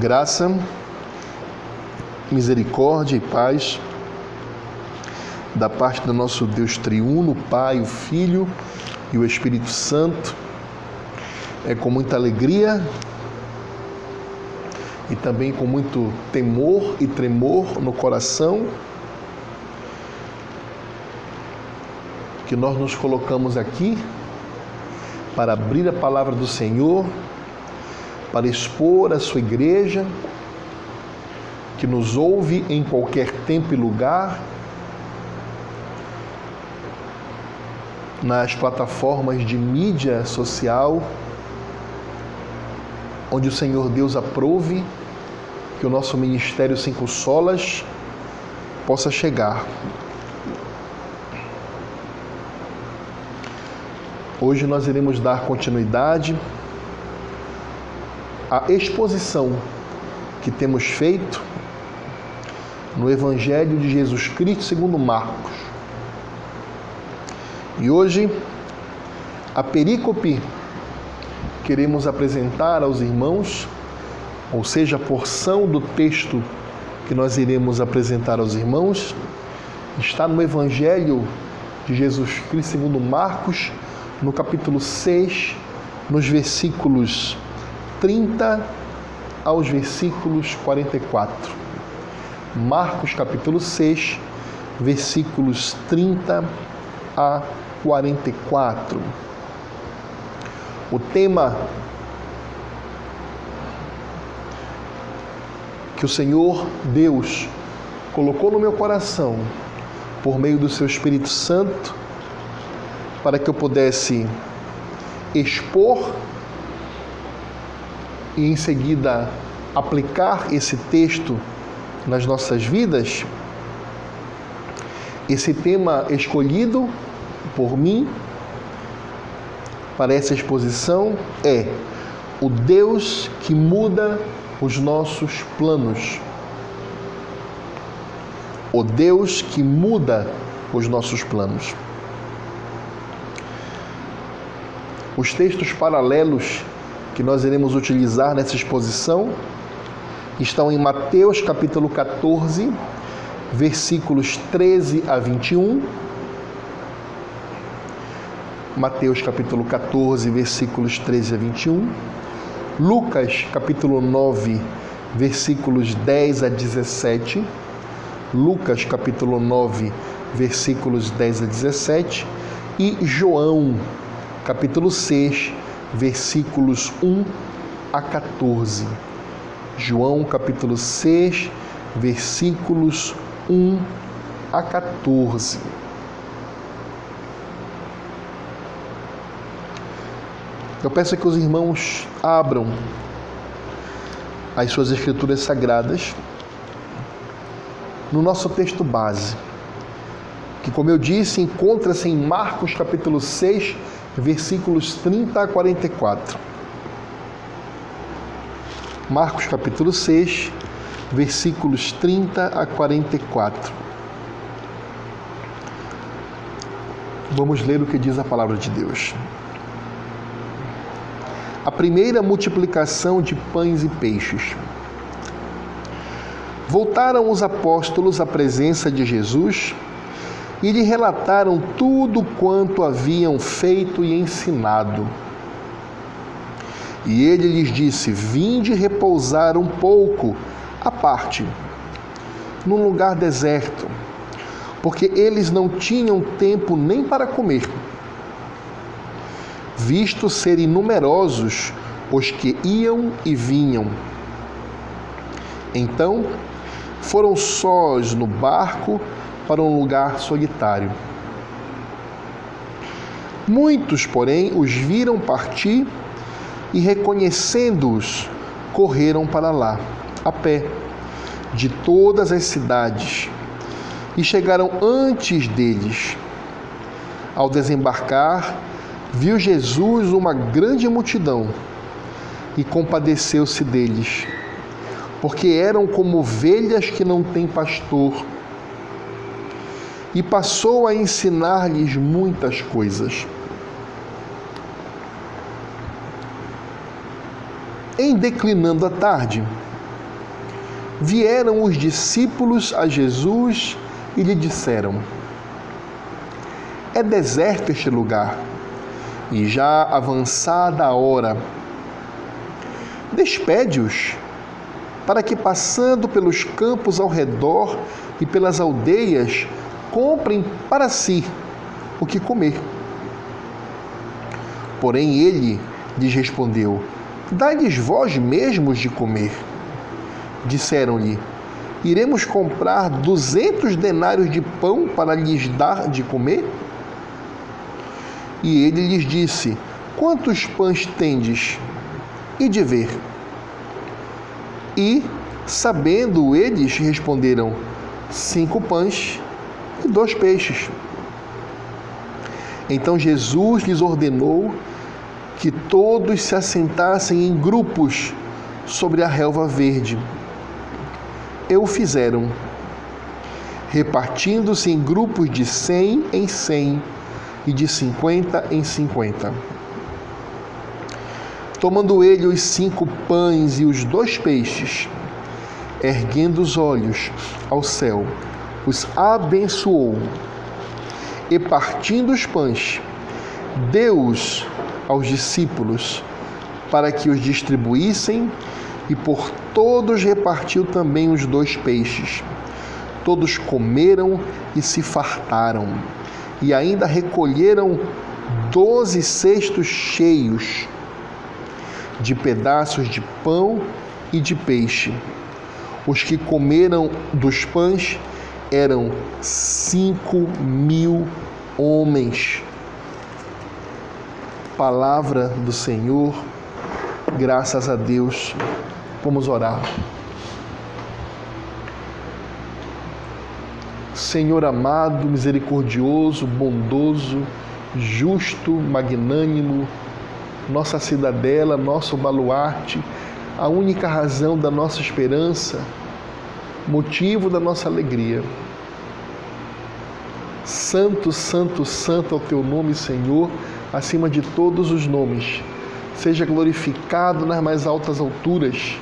Graça, misericórdia e paz da parte do nosso Deus triuno, Pai, o Filho e o Espírito Santo. É com muita alegria e também com muito temor e tremor no coração que nós nos colocamos aqui para abrir a palavra do Senhor, para expor a sua igreja, que nos ouve em qualquer tempo e lugar, nas plataformas de mídia social, onde o Senhor Deus aprove que o nosso ministério Cinco Solas possa chegar. Hoje nós iremos dar continuidade à exposição que temos feito no Evangelho de Jesus Cristo segundo Marcos. E hoje a perícope queremos apresentar aos irmãos ou seja, a porção do texto que nós iremos apresentar aos irmãos, está no Evangelho de Jesus Cristo segundo Marcos, no capítulo 6, nos versículos 30 aos versículos 44. Marcos capítulo 6, versículos 30 a 44. O tema que o Senhor Deus colocou no meu coração por meio do seu Espírito Santo para que eu pudesse expor e em seguida aplicar esse texto nas nossas vidas. Esse tema escolhido por mim para essa exposição é o Deus que muda os nossos planos. O Deus que muda os nossos planos. Os textos paralelos que nós iremos utilizar nessa exposição estão em Mateus capítulo 14, versículos 13 a 21. Mateus capítulo 14, versículos 13 a 21 Lucas capítulo 9, versículos 10 a 17. Lucas capítulo 9, versículos 10 a 17 e João capítulo 6, versículos 1 a 14. João capítulo 6, versículos 1 a 14. Eu peço que os irmãos abram as suas escrituras sagradas no nosso texto base, que, como eu disse, encontra-se em Marcos capítulo 6, versículos 30 a 44. Marcos capítulo 6, versículos 30 a 44. Vamos ler o que diz a palavra de Deus a primeira multiplicação de pães e peixes. Voltaram os apóstolos à presença de Jesus lhe relataram tudo quanto haviam feito e ensinado. E ele lhes disse: Vinde repousar um pouco à parte, num lugar deserto, porque eles não tinham tempo nem para comer visto serem numerosos os que iam e vinham. Então foram sós no barco para um lugar solitário. Muitos, porém, os viram partir e, reconhecendo-os, correram para lá, a pé, de todas as cidades, e chegaram antes deles. Ao desembarcar, viu Jesus uma grande multidão e compadeceu-se deles, porque eram como ovelhas que não têm pastor. E passou a ensinar-lhes muitas coisas. Em declinando a tarde, vieram os discípulos a Jesus e lhe disseram: É deserto este lugar, e já avançada a hora. Despede-os, para que, passando pelos campos ao redor e pelas aldeias, comprem para si o que comer. Porém, ele lhes respondeu: Dai-lhes vós mesmos de comer. Disseram-lhe: Iremos comprar duzentos denários de pão para lhes dar de comer? E ele lhes disse: Quantos pães tendes? E de ver. E, sabendo eles, responderam: Cinco pães e dois peixes. Então Jesus lhes ordenou que todos se assentassem em grupos sobre a relva verde. E o fizeram, repartindo-se em grupos de cem em cem e de cinquenta em cinquenta. Tomando ele os cinco pães e os dois peixes, erguendo os olhos ao céu, os abençoou e partindo os pães, deu-os aos discípulos para que os distribuíssem e por todos repartiu também os dois peixes. Todos comeram e se fartaram, e ainda recolheram doze cestos cheios de pedaços de pão e de peixe. Os que comeram dos pães eram cinco mil homens. Palavra do Senhor, graças a Deus. Vamos orar. Senhor amado, misericordioso, bondoso, justo, magnânimo, nossa cidadela, nosso baluarte, a única razão da nossa esperança, motivo da nossa alegria. Santo, santo, santo é o teu nome, Senhor, acima de todos os nomes. Seja glorificado nas mais altas alturas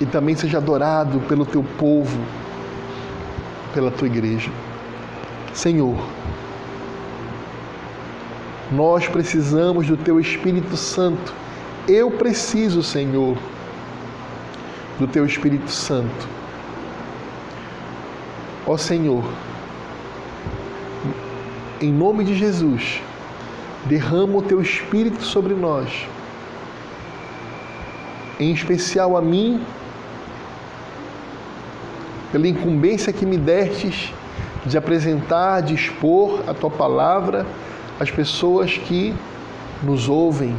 e também seja adorado pelo teu povo, pela tua igreja. Senhor, nós precisamos do teu Espírito Santo. Eu preciso, Senhor, do teu Espírito Santo. Ó Senhor, em nome de Jesus, derrama o teu Espírito sobre nós, em especial a mim, pela incumbência que me destes de apresentar, de expor a tua palavra às pessoas que nos ouvem,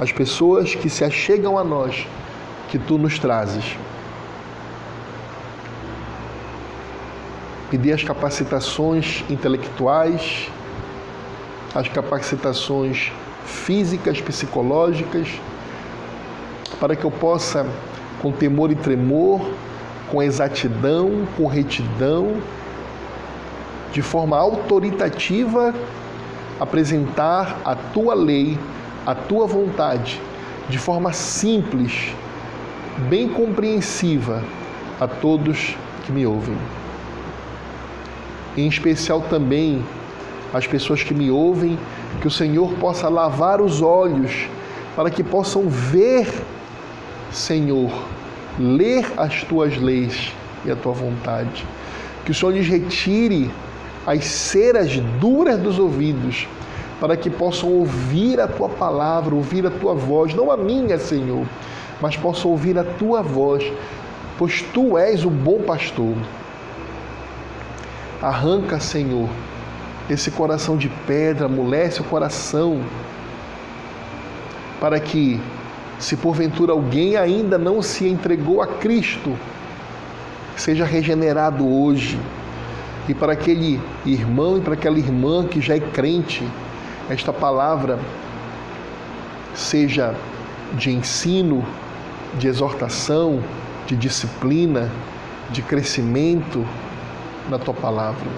às pessoas que se achegam a nós que tu nos trazes. Pedir as capacitações intelectuais, as capacitações físicas, psicológicas, para que eu possa, com temor e tremor, com exatidão, com retidão, de forma autoritativa, apresentar a tua lei, a tua vontade, de forma simples, bem compreensiva a todos que me ouvem. Em especial também as pessoas que me ouvem, que o Senhor possa lavar os olhos para que possam ver, Senhor, ler as tuas leis e a tua vontade. Que o Senhor lhes retire as ceras duras dos ouvidos, para que possam ouvir a tua palavra, ouvir a tua voz, não a minha, Senhor, mas possam ouvir a tua voz, pois tu és o bom pastor. Arranca, Senhor, esse coração de pedra, amolece o coração, para que, se porventura alguém ainda não se entregou a Cristo, seja regenerado hoje. E para aquele irmão e para aquela irmã que já é crente, esta palavra seja de ensino, de exortação, de disciplina, de crescimento na tua palavra.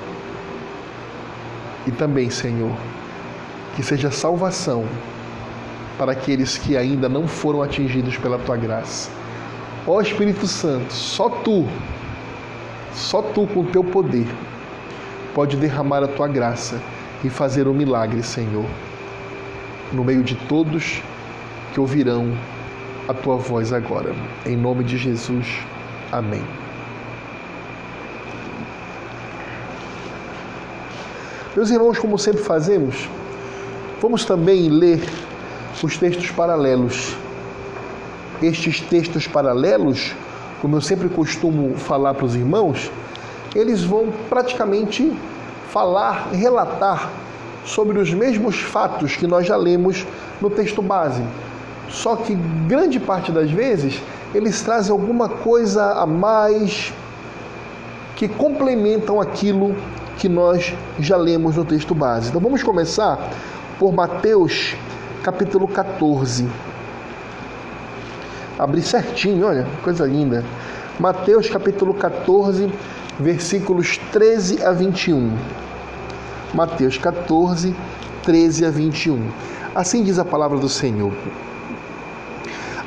E também, Senhor, que seja salvação para aqueles que ainda não foram atingidos pela tua graça. Ó Espírito Santo, só tu, só tu com o teu poder pode derramar a tua graça e fazer o um milagre, Senhor, no meio de todos que ouvirão a tua voz agora. Em nome de Jesus. Amém. Meus irmãos, como sempre fazemos, vamos também ler os textos paralelos. Estes textos paralelos, como eu sempre costumo falar para os irmãos, eles vão praticamente falar, relatar sobre os mesmos fatos que nós já lemos no texto base. Só que grande parte das vezes eles trazem alguma coisa a mais que complementam aquilo que nós já lemos no texto base. Então vamos começar por Mateus capítulo 14. Abri certinho, olha, coisa linda. Mateus capítulo 14, versículos 13 a 21. Mateus 14, 13 a 21. Assim diz a palavra do Senhor.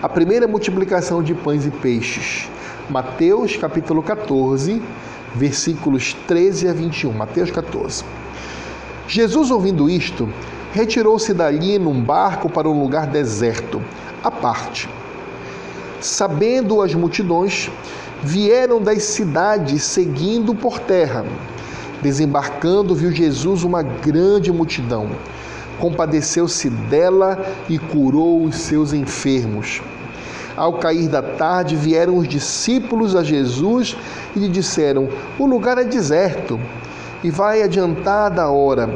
A primeira multiplicação de pães e peixes. Mateus capítulo 14, versículos 13 a 21. Mateus 14. Jesus, ouvindo isto, retirou-se dali num barco para um lugar deserto, à parte. Sabendo as multidões, vieram das cidades seguindo por terra. Desembarcando, viu Jesus uma grande multidão. Compadeceu-se dela e curou os seus enfermos. Ao cair da tarde, vieram os discípulos a Jesus e lhe disseram: O lugar é deserto e vai adiantada a hora.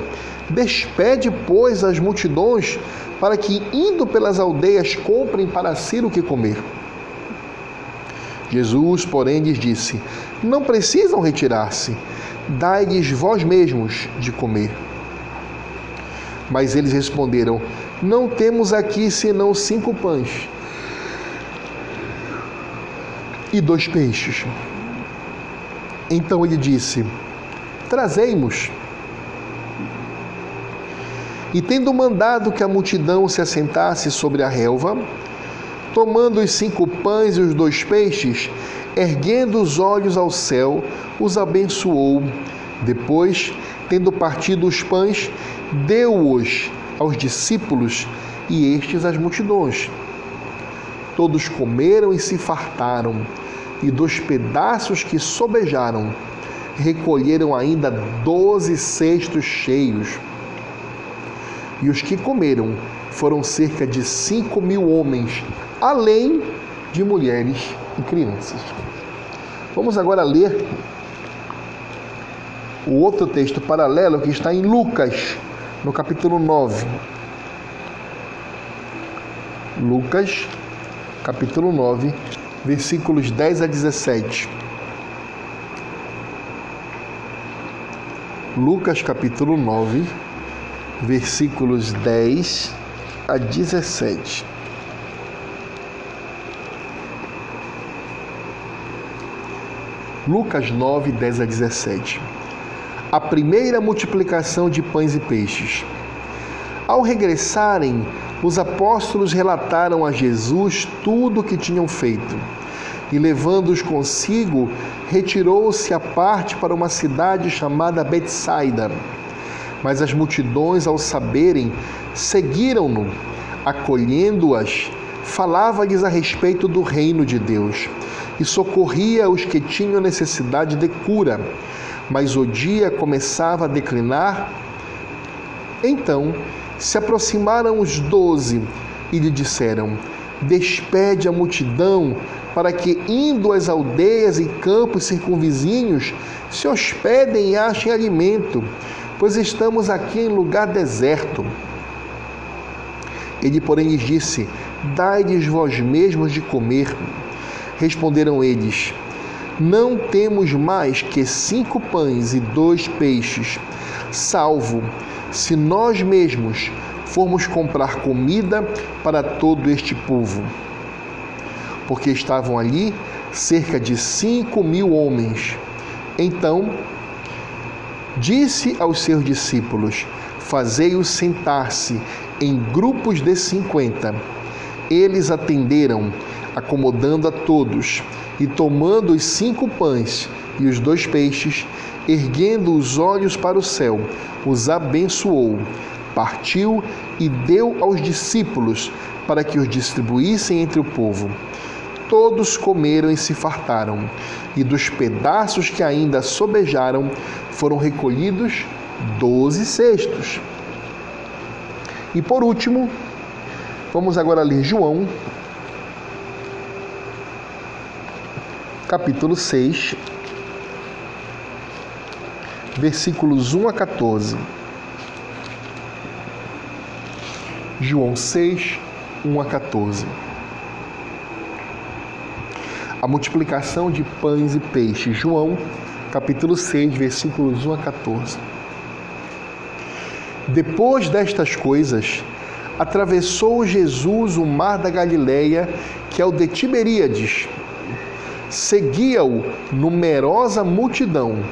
Despede, pois, as multidões para que, indo pelas aldeias, comprem para si o que comer. Jesus, porém, lhes disse: Não precisam retirar-se, dai-lhes vós mesmos de comer. Mas eles responderam: Não temos aqui senão cinco pães e dois peixes. Então ele disse: Trazei-mos. E tendo mandado que a multidão se assentasse sobre a relva, tomando os cinco pães e os dois peixes, erguendo os olhos ao céu, os abençoou. Depois, tendo partido os pães, deu-os aos discípulos e estes às multidões. Todos comeram e se fartaram, e dos pedaços que sobejaram, recolheram ainda doze cestos cheios. E os que comeram foram cerca de cinco mil homens, além de mulheres e crianças. Vamos agora ler o outro texto paralelo que está em Lucas, no capítulo 9. Lucas, capítulo 9, versículos 10 a 17. Lucas, capítulo 9, versículos 10 a 17. Lucas 9, 10 a 17. A primeira multiplicação de pães e peixes. Ao regressarem, os apóstolos relataram a Jesus tudo o que tinham feito. E levando-os consigo, retirou-se à parte para uma cidade chamada Betsaida. Mas as multidões, ao saberem, seguiram-no, acolhendo-as, falava-lhes a respeito do reino de Deus e socorria os que tinham necessidade de cura. Mas o dia começava a declinar. Então se aproximaram os doze e lhe disseram: Despede a multidão, para que, indo às aldeias e campos circunvizinhos, se hospedem e achem alimento, pois estamos aqui em lugar deserto. Ele, porém, lhes disse: Dai-lhes vós mesmos de comer. Responderam eles: Não temos mais que cinco pães e dois peixes, salvo se nós mesmos formos comprar comida para todo este povo. Porque estavam ali cerca de cinco mil homens. Então disse aos seus discípulos: Fazei-os sentar-se em grupos de cinquenta. Eles atenderam, acomodando a todos, e tomando os cinco pães e os dois peixes, erguendo os olhos para o céu, os abençoou, partiu e deu aos discípulos para que os distribuíssem entre o povo. Todos comeram e se fartaram, e dos pedaços que ainda sobejaram foram recolhidos doze cestos. E por último, vamos agora ler João, capítulo 6, versículos 1 a 14. João 6, 1 a 14. A multiplicação de pães e peixes. João, capítulo 6, versículos 1 a 14. Depois destas coisas, atravessou Jesus o mar da Galileia, que é o de Tiberíades. Seguia-o numerosa multidão,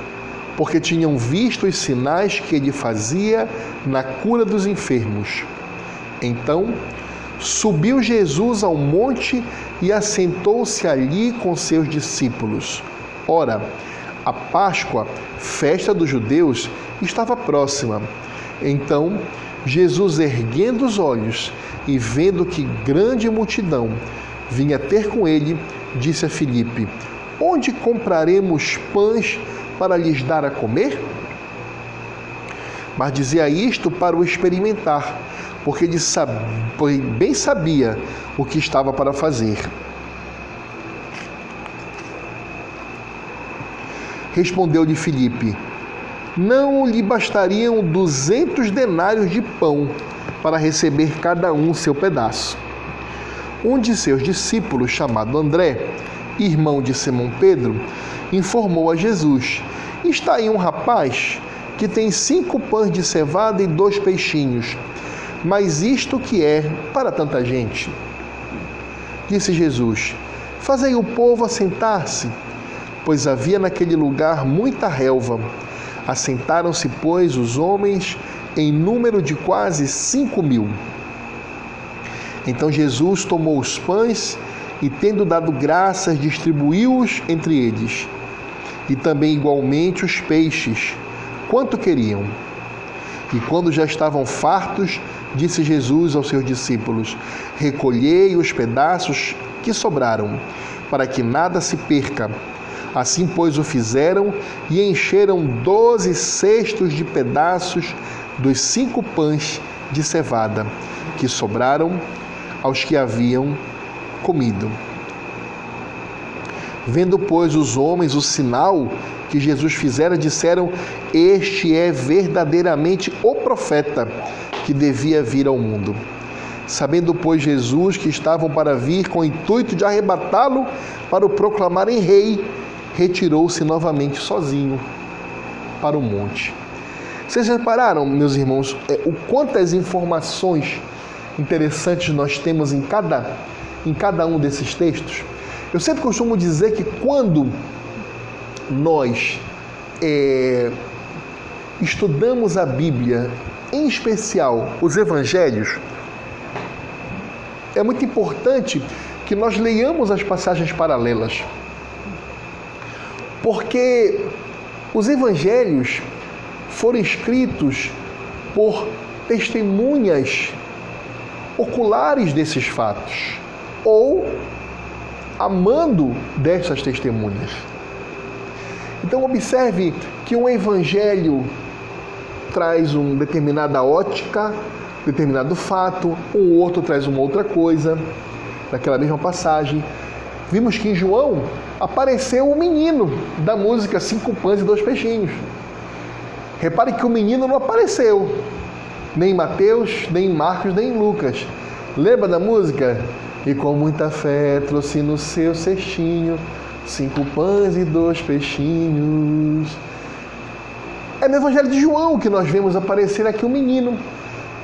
porque tinham visto os sinais que ele fazia na cura dos enfermos. Então, subiu Jesus ao monte e assentou-se ali com seus discípulos. Ora, a Páscoa, festa dos judeus, estava próxima. Então, Jesus, erguendo os olhos e vendo que grande multidão vinha ter com ele, disse a Filipe: Onde compraremos pães para lhes dar a comer? Mas dizia isto para o experimentar, porque ele bem sabia o que estava para fazer. Respondeu-lhe Filipe: não lhe bastariam duzentos denários de pão para receber cada um seu pedaço. Um de seus discípulos, chamado André, irmão de Simão Pedro, informou a Jesus: Está aí um rapaz que tem cinco pães de cevada e dois peixinhos. Mas isto que é para tanta gente? Disse Jesus: Fazei o povo assentar-se, pois havia naquele lugar muita relva. Assentaram-se, pois, os homens em número de quase cinco mil. Então Jesus tomou os pães e, tendo dado graças, distribuiu-os entre eles, e também igualmente os peixes, quanto queriam. E quando já estavam fartos, disse Jesus aos seus discípulos: Recolhei os pedaços que sobraram, para que nada se perca Assim, pois, o fizeram e encheram doze cestos de pedaços dos cinco pães de cevada que sobraram aos que haviam comido. Vendo, pois, os homens o sinal que Jesus fizera, disseram: Este é verdadeiramente o profeta que devia vir ao mundo. Sabendo, pois, Jesus que estavam para vir com o intuito de arrebatá-lo para o proclamarem rei, retirou-se novamente sozinho para o monte. Vocês repararam, meus irmãos, é, o quantas informações interessantes nós temos em cada, em cada um desses textos? Eu sempre costumo dizer que quando nós é, estudamos a Bíblia, em especial os Evangelhos, é muito importante que nós leiamos as passagens paralelas porque os evangelhos foram escritos por testemunhas oculares desses fatos ou amando dessas testemunhas. Então observe que um evangelho traz uma determinada ótica, determinado fato, o outro traz uma outra coisa, naquela mesma passagem. Vimos que em João apareceu o menino da música Cinco Pães e Dois Peixinhos. Repare que o menino não apareceu, nem em Mateus, nem em Marcos, nem em Lucas. Lembra da música? E com muita fé trouxe no seu cestinho cinco pães e dois peixinhos. É no Evangelho de João que nós vemos aparecer aqui o menino,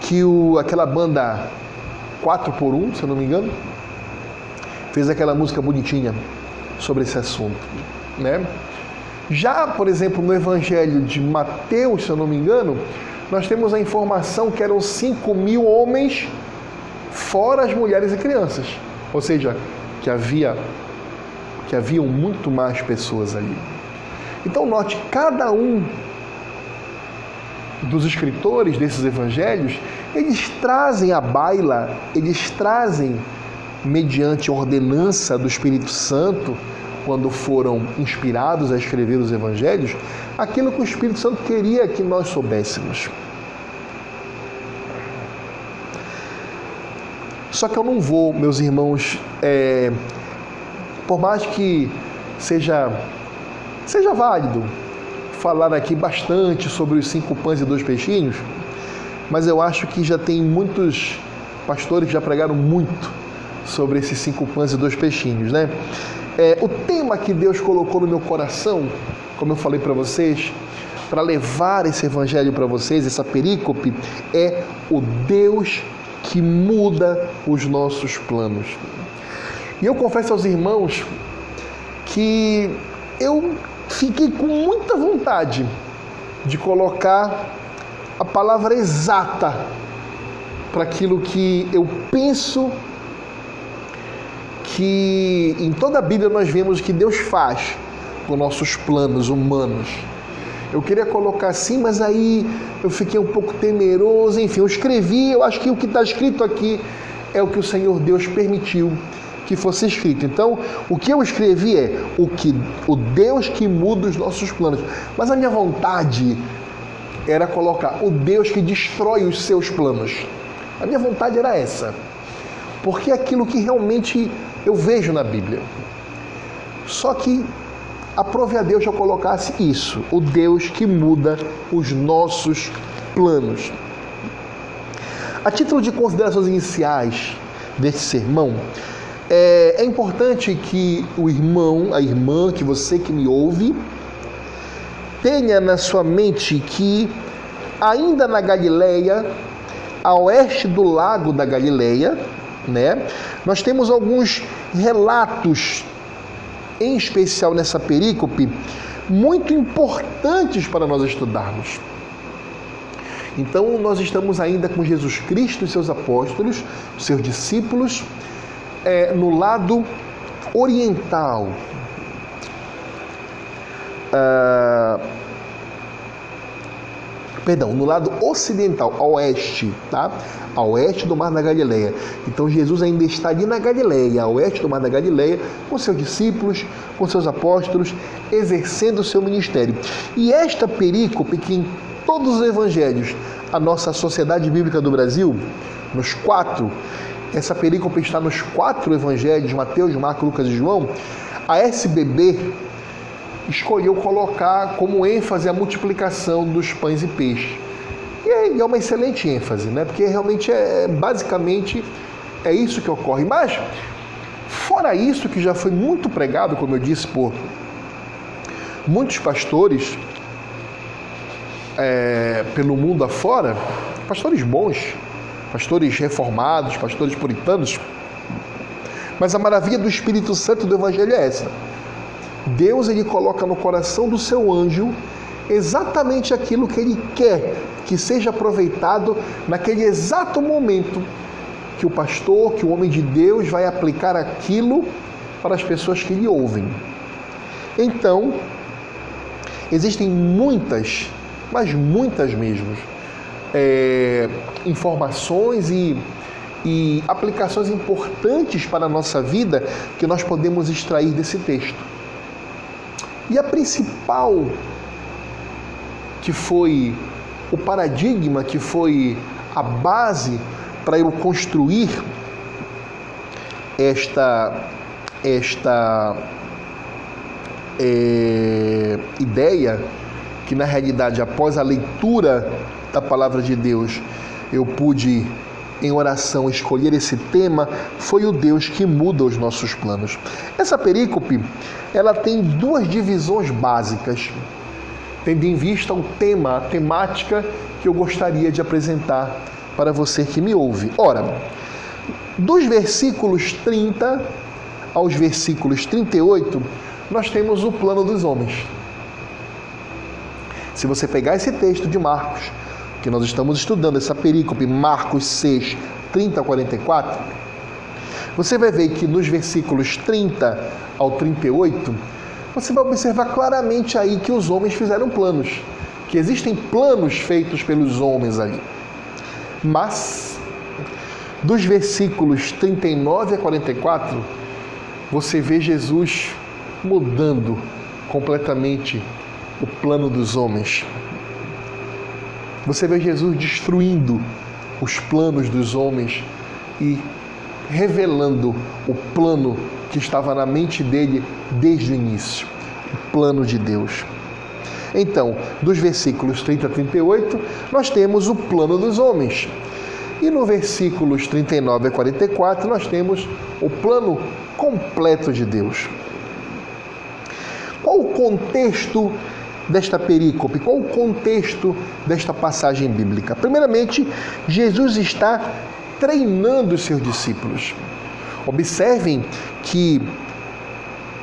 que o, aquela banda 4 por 1 se eu não me engano, fez aquela música bonitinha sobre esse assunto, né? Já, por exemplo, no Evangelho de Mateus, se eu não me engano, nós temos a informação que eram 5 mil homens fora as mulheres e crianças. Ou seja, que havia que haviam muito mais pessoas ali. Então note, cada um dos escritores desses evangelhos, eles trazem à baila, eles trazem mediante ordenança do Espírito Santo, quando foram inspirados a escrever os evangelhos, aquilo que o Espírito Santo queria que nós soubéssemos. Só que eu não vou, meus irmãos, é, por mais que seja, seja válido falar aqui bastante sobre os cinco pães e dois peixinhos, mas eu acho que já tem muitos pastores que já pregaram muito sobre esses cinco pães e dois peixinhos, né? É, o tema que Deus colocou no meu coração, como eu falei para vocês, para levar esse evangelho para vocês, essa perícope, é o Deus que muda os nossos planos. E eu confesso aos irmãos que eu fiquei com muita vontade de colocar a palavra exata para aquilo que eu penso que em toda a Bíblia nós vemos que Deus faz com nossos planos humanos. Eu queria colocar assim, mas aí eu fiquei um pouco temeroso. Enfim, eu escrevi, eu acho que o que está escrito aqui é o que o Senhor Deus permitiu que fosse escrito. Então, o que eu escrevi é o que o Deus que muda os nossos planos. Mas a minha vontade era colocar o Deus que destrói os seus planos. A minha vontade era essa. Porque é aquilo que realmente eu vejo na Bíblia. Só que aprove a Deus eu colocasse isso, o Deus que muda os nossos planos. A título de considerações iniciais desse sermão, é, é importante que o irmão, a irmã, que você que me ouve, tenha na sua mente que ainda na Galileia, a oeste do lago da Galileia, né, nós temos alguns relatos em especial nessa perícope, muito importantes para nós estudarmos. Então, nós estamos ainda com Jesus Cristo e seus apóstolos, seus discípulos, é, no lado oriental. Uh, perdão, no lado ocidental, a oeste, tá? A oeste do Mar da Galileia. Então Jesus ainda está ali na Galileia, a oeste do Mar da Galileia, com seus discípulos, com seus apóstolos, exercendo o seu ministério. E esta perícope que em todos os evangelhos, a nossa Sociedade Bíblica do Brasil, nos quatro, essa perícope está nos quatro evangelhos, Mateus, Marcos, Lucas e João, a SBB escolheu colocar como ênfase a multiplicação dos pães e peixes. E é uma excelente ênfase, né? porque realmente é basicamente é isso que ocorre. Mas, fora isso, que já foi muito pregado, como eu disse, por muitos pastores é, pelo mundo afora, pastores bons, pastores reformados, pastores puritanos, mas a maravilha do Espírito Santo do Evangelho é essa Deus ele coloca no coração do seu anjo exatamente aquilo que ele quer que seja aproveitado naquele exato momento que o pastor, que o homem de Deus vai aplicar aquilo para as pessoas que lhe ouvem. Então, existem muitas, mas muitas mesmo, é, informações e, e aplicações importantes para a nossa vida que nós podemos extrair desse texto. E a principal, que foi o paradigma, que foi a base para eu construir esta, esta é, ideia, que na realidade, após a leitura da palavra de Deus, eu pude em oração escolher esse tema foi o Deus que muda os nossos planos. Essa perícope, ela tem duas divisões básicas, tendo em vista o tema, a temática que eu gostaria de apresentar para você que me ouve. Ora, dos versículos 30 aos versículos 38, nós temos o plano dos homens. Se você pegar esse texto de Marcos, que nós estamos estudando essa perícope, Marcos 6, 30 a 44, você vai ver que nos versículos 30 ao 38, você vai observar claramente aí que os homens fizeram planos, que existem planos feitos pelos homens ali. Mas, dos versículos 39 a 44, você vê Jesus mudando completamente o plano dos homens. Você vê Jesus destruindo os planos dos homens e revelando o plano que estava na mente dele desde o início o plano de Deus. Então, dos versículos 30 a 38, nós temos o plano dos homens. E no versículos 39 a 44, nós temos o plano completo de Deus. Qual o contexto desta perícope? Qual o contexto desta passagem bíblica? Primeiramente, Jesus está treinando os seus discípulos. Observem que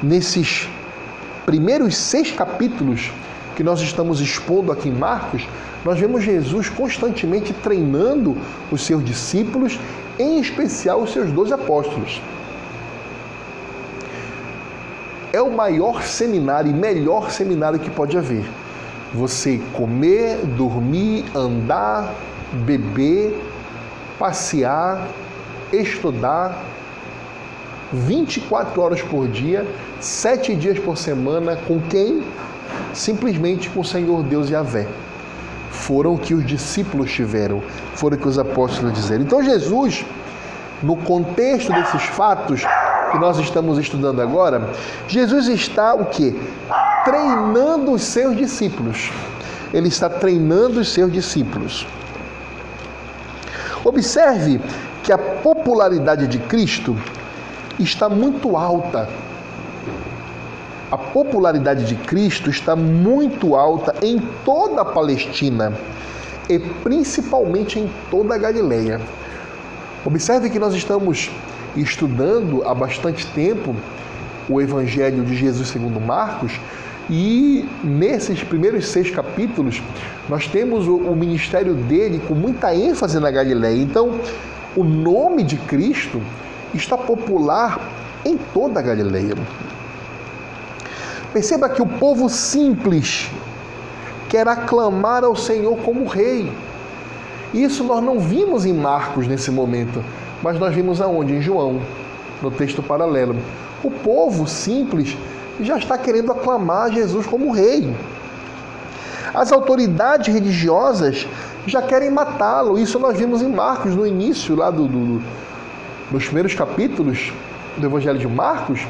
nesses primeiros seis capítulos que nós estamos expondo aqui em Marcos, nós vemos Jesus constantemente treinando os seus discípulos, em especial os seus doze apóstolos. É o maior seminário e melhor seminário que pode haver. Você comer, dormir, andar, beber, passear, estudar 24 horas por dia, sete dias por semana, com quem? Simplesmente com o Senhor Deus e a Vé. Foram que os discípulos tiveram, foram que os apóstolos disseram. Então Jesus, no contexto desses fatos que nós estamos estudando agora, Jesus está o que? Treinando os seus discípulos. Ele está treinando os seus discípulos. Observe que a popularidade de Cristo está muito alta. A popularidade de Cristo está muito alta em toda a Palestina e principalmente em toda a Galileia. Observe que nós estamos estudando há bastante tempo o Evangelho de Jesus segundo Marcos e nesses primeiros seis capítulos, nós temos o, ministério dele com muita ênfase na Galileia. Então, o nome de Cristo está popular em toda a Galileia. Perceba que o povo simples quer aclamar ao Senhor como rei. Isso nós não vimos em Marcos nesse momento, mas nós vimos aonde? Em João, no texto paralelo. O povo simples já está querendo aclamar Jesus como rei. As autoridades religiosas já querem matá-lo. Isso nós vimos em Marcos, no início, lá do, do, dos primeiros capítulos do Evangelho de Marcos,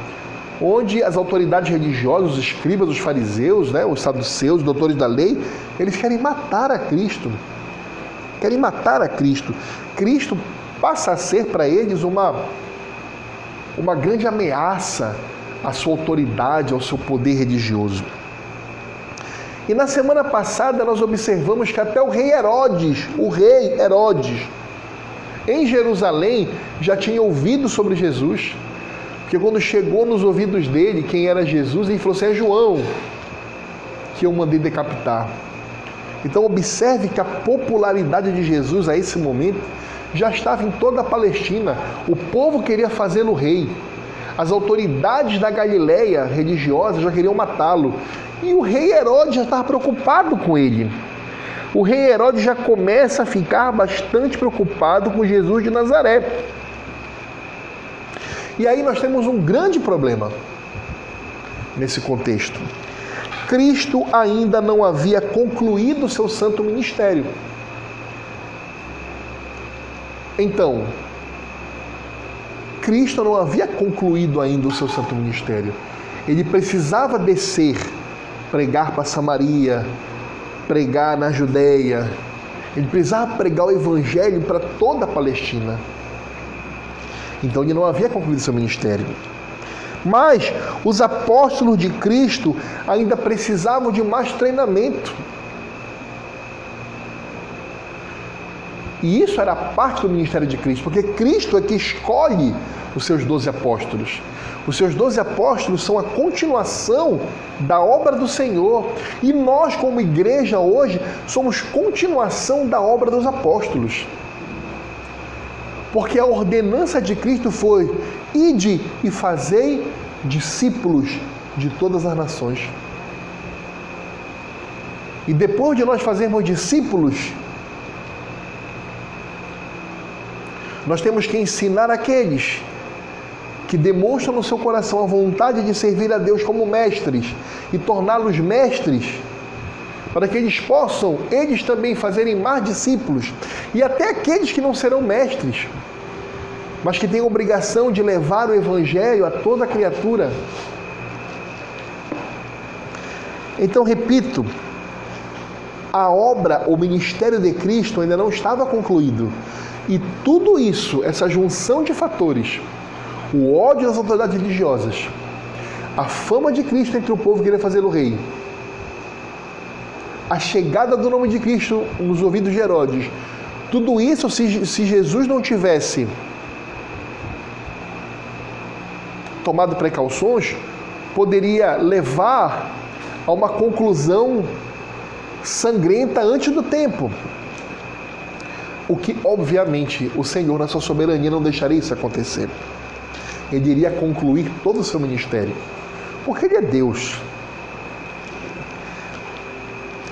onde as autoridades religiosas, os escribas, os fariseus, né, os saduceus, os doutores da lei, eles querem matar a Cristo. Querem matar a Cristo. Cristo passa a ser para eles uma, uma grande ameaça à sua autoridade, ao seu poder religioso. E na semana passada nós observamos que até o rei Herodes, o rei Herodes, em Jerusalém, já tinha ouvido sobre Jesus. Porque quando chegou nos ouvidos dele quem era Jesus, ele falou assim: é João que eu mandei decapitar. Então, observe que a popularidade de Jesus a esse momento já estava em toda a Palestina. O povo queria fazê-lo rei. As autoridades da Galileia religiosa já queriam matá-lo. E o rei Herodes já estava preocupado com ele. O rei Herodes já começa a ficar bastante preocupado com Jesus de Nazaré. E aí nós temos um grande problema nesse contexto. Cristo ainda não havia concluído seu santo ministério. Então, Cristo não havia concluído ainda o seu santo ministério. Ele precisava descer, pregar para Samaria, pregar na Judéia. Ele precisava pregar o evangelho para toda a Palestina. Então ele não havia concluído seu ministério. Mas os apóstolos de Cristo ainda precisavam de mais treinamento. E isso era parte do ministério de Cristo, porque Cristo é que escolhe os seus doze apóstolos. Os seus doze apóstolos são a continuação da obra do Senhor. E nós, como igreja hoje, somos continuação da obra dos apóstolos. Porque a ordenança de Cristo foi: ide e fazei discípulos de todas as nações. E depois de nós fazermos discípulos, nós temos que ensinar aqueles que demonstram no seu coração a vontade de servir a Deus como mestres e torná-los mestres, para que eles possam, eles também, fazerem mais discípulos, e até aqueles que não serão mestres, mas que têm obrigação de levar o Evangelho a toda criatura. Então, repito, a obra, o ministério de Cristo ainda não estava concluído. E tudo isso, essa junção de fatores, o ódio das autoridades religiosas, a fama de Cristo entre o povo querer fazê-lo rei, a chegada do nome de Cristo nos ouvidos de Herodes, tudo isso, se, se Jesus não tivesse tomado precauções, poderia levar a uma conclusão sangrenta antes do tempo. O que, obviamente, o Senhor, na sua soberania, não deixaria isso acontecer ele iria concluir todo o seu ministério. Porque ele é Deus.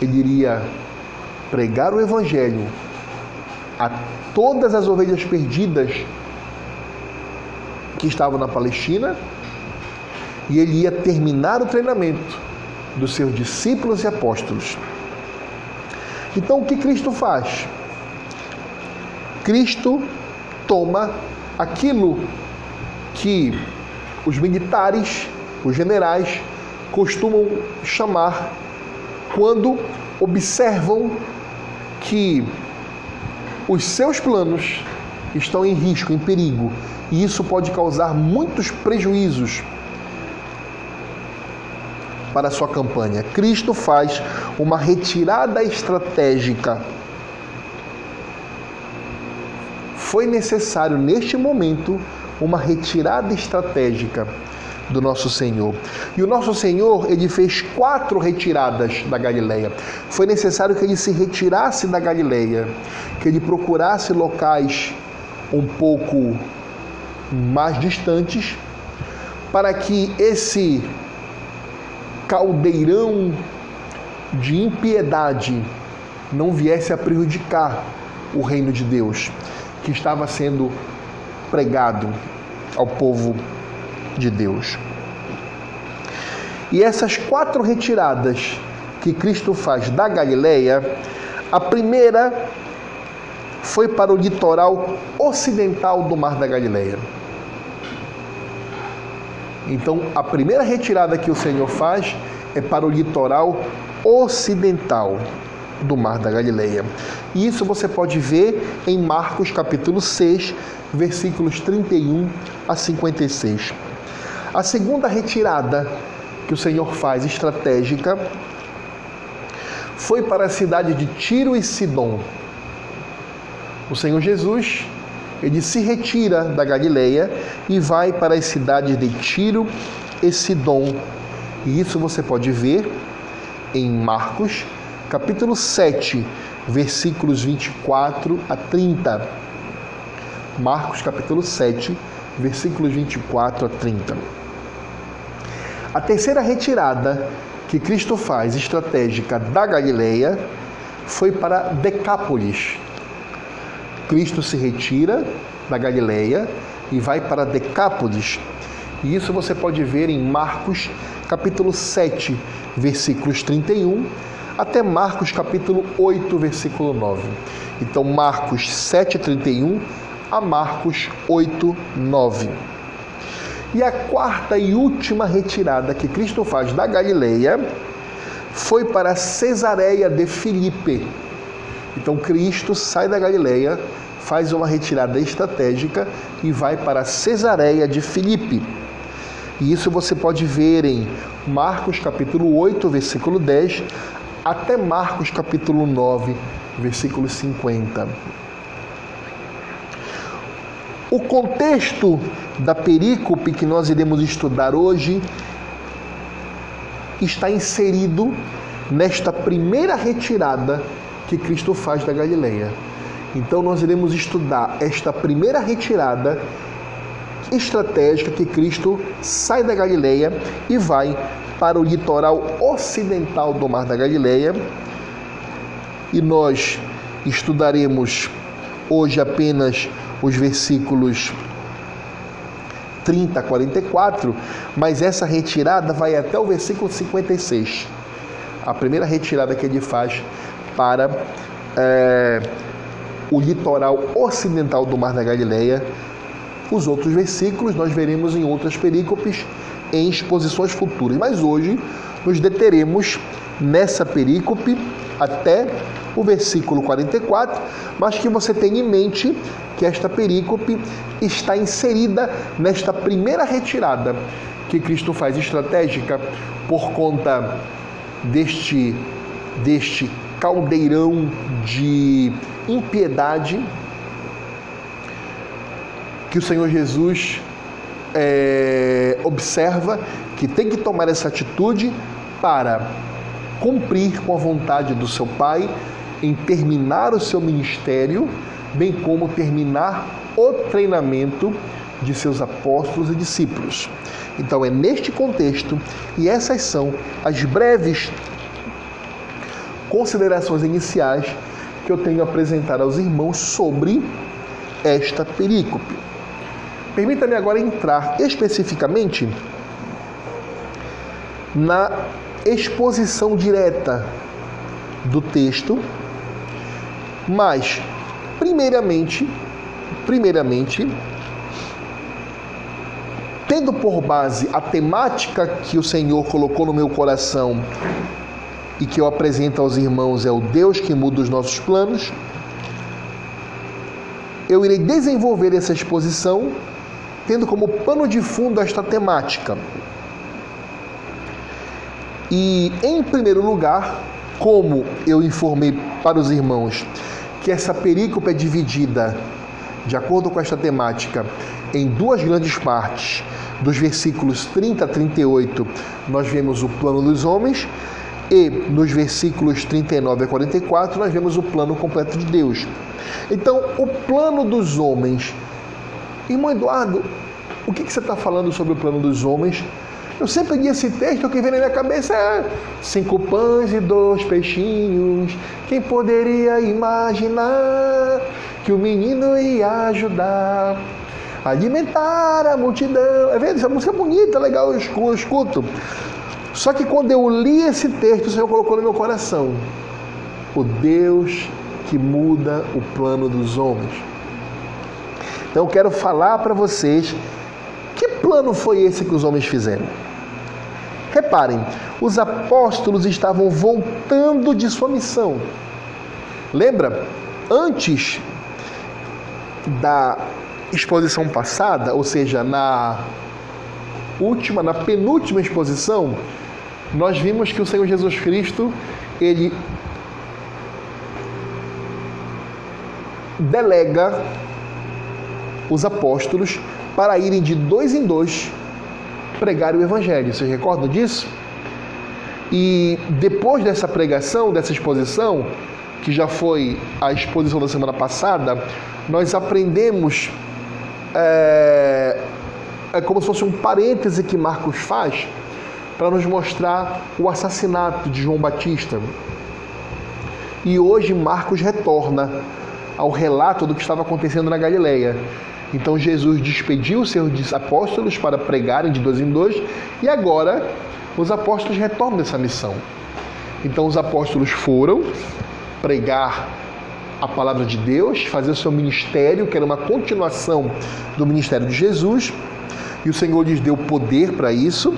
Ele iria pregar o Evangelho a todas as ovelhas perdidas que estavam na Palestina e ele ia terminar o treinamento dos seus discípulos e apóstolos. Então o que Cristo faz? Cristo toma aquilo que os militares, os generais, costumam chamar quando observam que os seus planos estão em risco, em perigo, e isso pode causar muitos prejuízos para a sua campanha. Cristo faz uma retirada estratégica. Foi necessário neste momento uma retirada estratégica do nosso Senhor. E o nosso Senhor, ele fez quatro retiradas da Galileia. Foi necessário que ele se retirasse da Galileia, que ele procurasse locais um pouco mais distantes, para que esse caldeirão de impiedade não viesse a prejudicar o reino de Deus, que estava sendo pregado ao povo de Deus. E essas quatro retiradas que Cristo faz da Galileia, a primeira foi para o litoral ocidental do Mar da Galileia. Então, a primeira retirada que o Senhor faz é para o litoral ocidental do Mar da Galileia. E isso você pode ver em Marcos capítulo 6, versículos 31 a 56. A segunda retirada que o Senhor faz estratégica foi para a cidade de Tiro e Sidom. O Senhor Jesus, ele se retira da Galileia e vai para as cidades de Tiro e Sidom. E isso você pode ver em Marcos, capítulo 7, versículos 24 a 30. Marcos capítulo 7, versículos 24 a 30. A terceira retirada que Cristo faz estratégica da Galileia foi para Decápolis. Cristo se retira da Galileia e vai para Decápolis. E isso você pode ver em Marcos capítulo 7, versículos 31 até Marcos capítulo 8, versículo 9. Então Marcos 7:31 a Marcos 8, 9. E a quarta e última retirada que Cristo faz da Galileia foi para Cesareia de Filipe. Então Cristo sai da Galileia, faz uma retirada estratégica e vai para Cesareia de Filipe. E isso você pode ver em Marcos capítulo 8, versículo 10, até Marcos capítulo 9, versículo 50. O contexto da perícope que nós iremos estudar hoje está inserido nesta primeira retirada que Cristo faz da Galileia. Então nós iremos estudar esta primeira retirada estratégica que Cristo sai da Galileia e vai para o litoral ocidental do Mar da Galileia. E nós estudaremos hoje apenas os versículos 30 a 44, mas essa retirada vai até o versículo 56. A primeira retirada que ele faz para é, o litoral ocidental do Mar da Galileia. Os outros versículos nós veremos em outras perícopes, em exposições futuras. Mas hoje nos deteremos nessa perícope até o versículo 44, mas que você tenha em mente que esta perícope está inserida nesta primeira retirada que Cristo faz estratégica por conta deste deste caldeirão de impiedade que o Senhor Jesus é, observa que tem que tomar essa atitude para cumprir com a vontade do seu Pai em terminar o seu ministério, bem como terminar o treinamento de seus apóstolos e discípulos. Então é neste contexto e essas são as breves considerações iniciais que eu tenho a apresentar aos irmãos sobre esta perícope. Permita-me agora entrar especificamente na exposição direta do texto, mas primeiramente, primeiramente, tendo por base a temática que o Senhor colocou no meu coração e que eu apresento aos irmãos é o Deus que muda os nossos planos, eu irei desenvolver essa exposição tendo como pano de fundo esta temática. E, em primeiro lugar, como eu informei para os irmãos que essa perícope é dividida, de acordo com esta temática, em duas grandes partes. Dos versículos 30 a 38, nós vemos o plano dos homens, e nos versículos 39 a 44, nós vemos o plano completo de Deus. Então, o plano dos homens. Irmão Eduardo, o que, que você está falando sobre o plano dos homens? Eu sempre li esse texto, o que vem na minha cabeça é cinco pães e dois peixinhos. Quem poderia imaginar que o menino ia ajudar a alimentar a multidão? É verdade, essa música é bonita, legal, eu escuto. Só que quando eu li esse texto, o Senhor colocou no meu coração o Deus que muda o plano dos homens. Então eu quero falar para vocês que plano foi esse que os homens fizeram. Reparem, os apóstolos estavam voltando de sua missão. Lembra? Antes da exposição passada, ou seja, na última, na penúltima exposição, nós vimos que o Senhor Jesus Cristo, ele delega os apóstolos para irem de dois em dois pregar o Evangelho. Vocês recordam disso? E depois dessa pregação, dessa exposição, que já foi a exposição da semana passada, nós aprendemos é, é como se fosse um parêntese que Marcos faz para nos mostrar o assassinato de João Batista. E hoje Marcos retorna ao relato do que estava acontecendo na Galileia. Então Jesus despediu os seus apóstolos para pregarem de dois em dois e agora os apóstolos retornam dessa missão. Então os apóstolos foram pregar a palavra de Deus, fazer o seu ministério, que era uma continuação do ministério de Jesus, e o Senhor lhes deu poder para isso.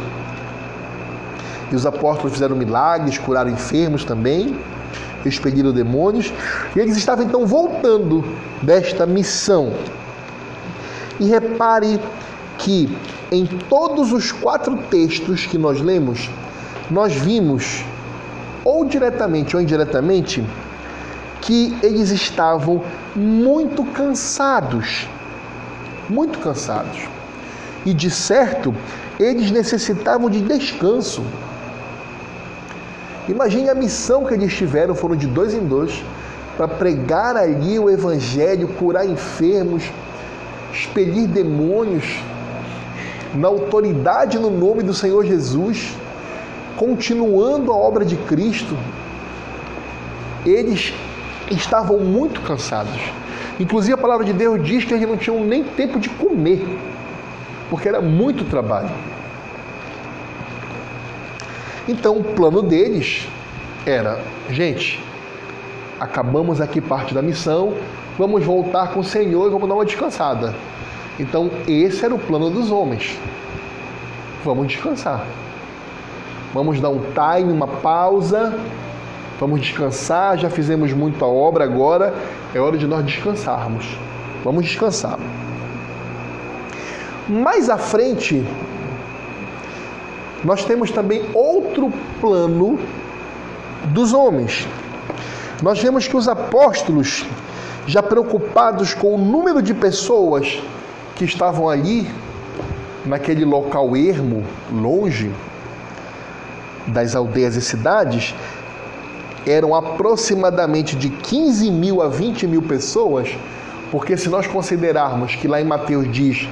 E os apóstolos fizeram milagres, curaram enfermos também, expeliram demônios. E eles estavam então voltando desta missão. E repare que em todos os quatro textos que nós lemos, nós vimos, ou diretamente ou indiretamente, que eles estavam muito cansados. Muito cansados. E de certo, eles necessitavam de descanso. Imagine a missão que eles tiveram, foram de dois em dois, para pregar ali o Evangelho, curar enfermos, expelir demônios, na autoridade no nome do Senhor Jesus, continuando a obra de Cristo, eles estavam muito cansados. Inclusive a palavra de Deus diz que eles não tinham nem tempo de comer, porque era muito trabalho. Então o plano deles era, gente, acabamos aqui parte da missão, vamos voltar com o Senhor e vamos dar uma descansada. Então esse era o plano dos homens. Vamos descansar. Vamos dar um time, uma pausa Vamos descansar, já fizemos muita obra agora, é hora de nós descansarmos. Vamos descansar. Mais à frente, nós temos também outro plano dos homens. Nós vemos que os apóstolos, já preocupados com o número de pessoas que estavam ali, naquele local ermo, longe das aldeias e cidades, eram aproximadamente de 15 mil a 20 mil pessoas, porque se nós considerarmos que lá em Mateus diz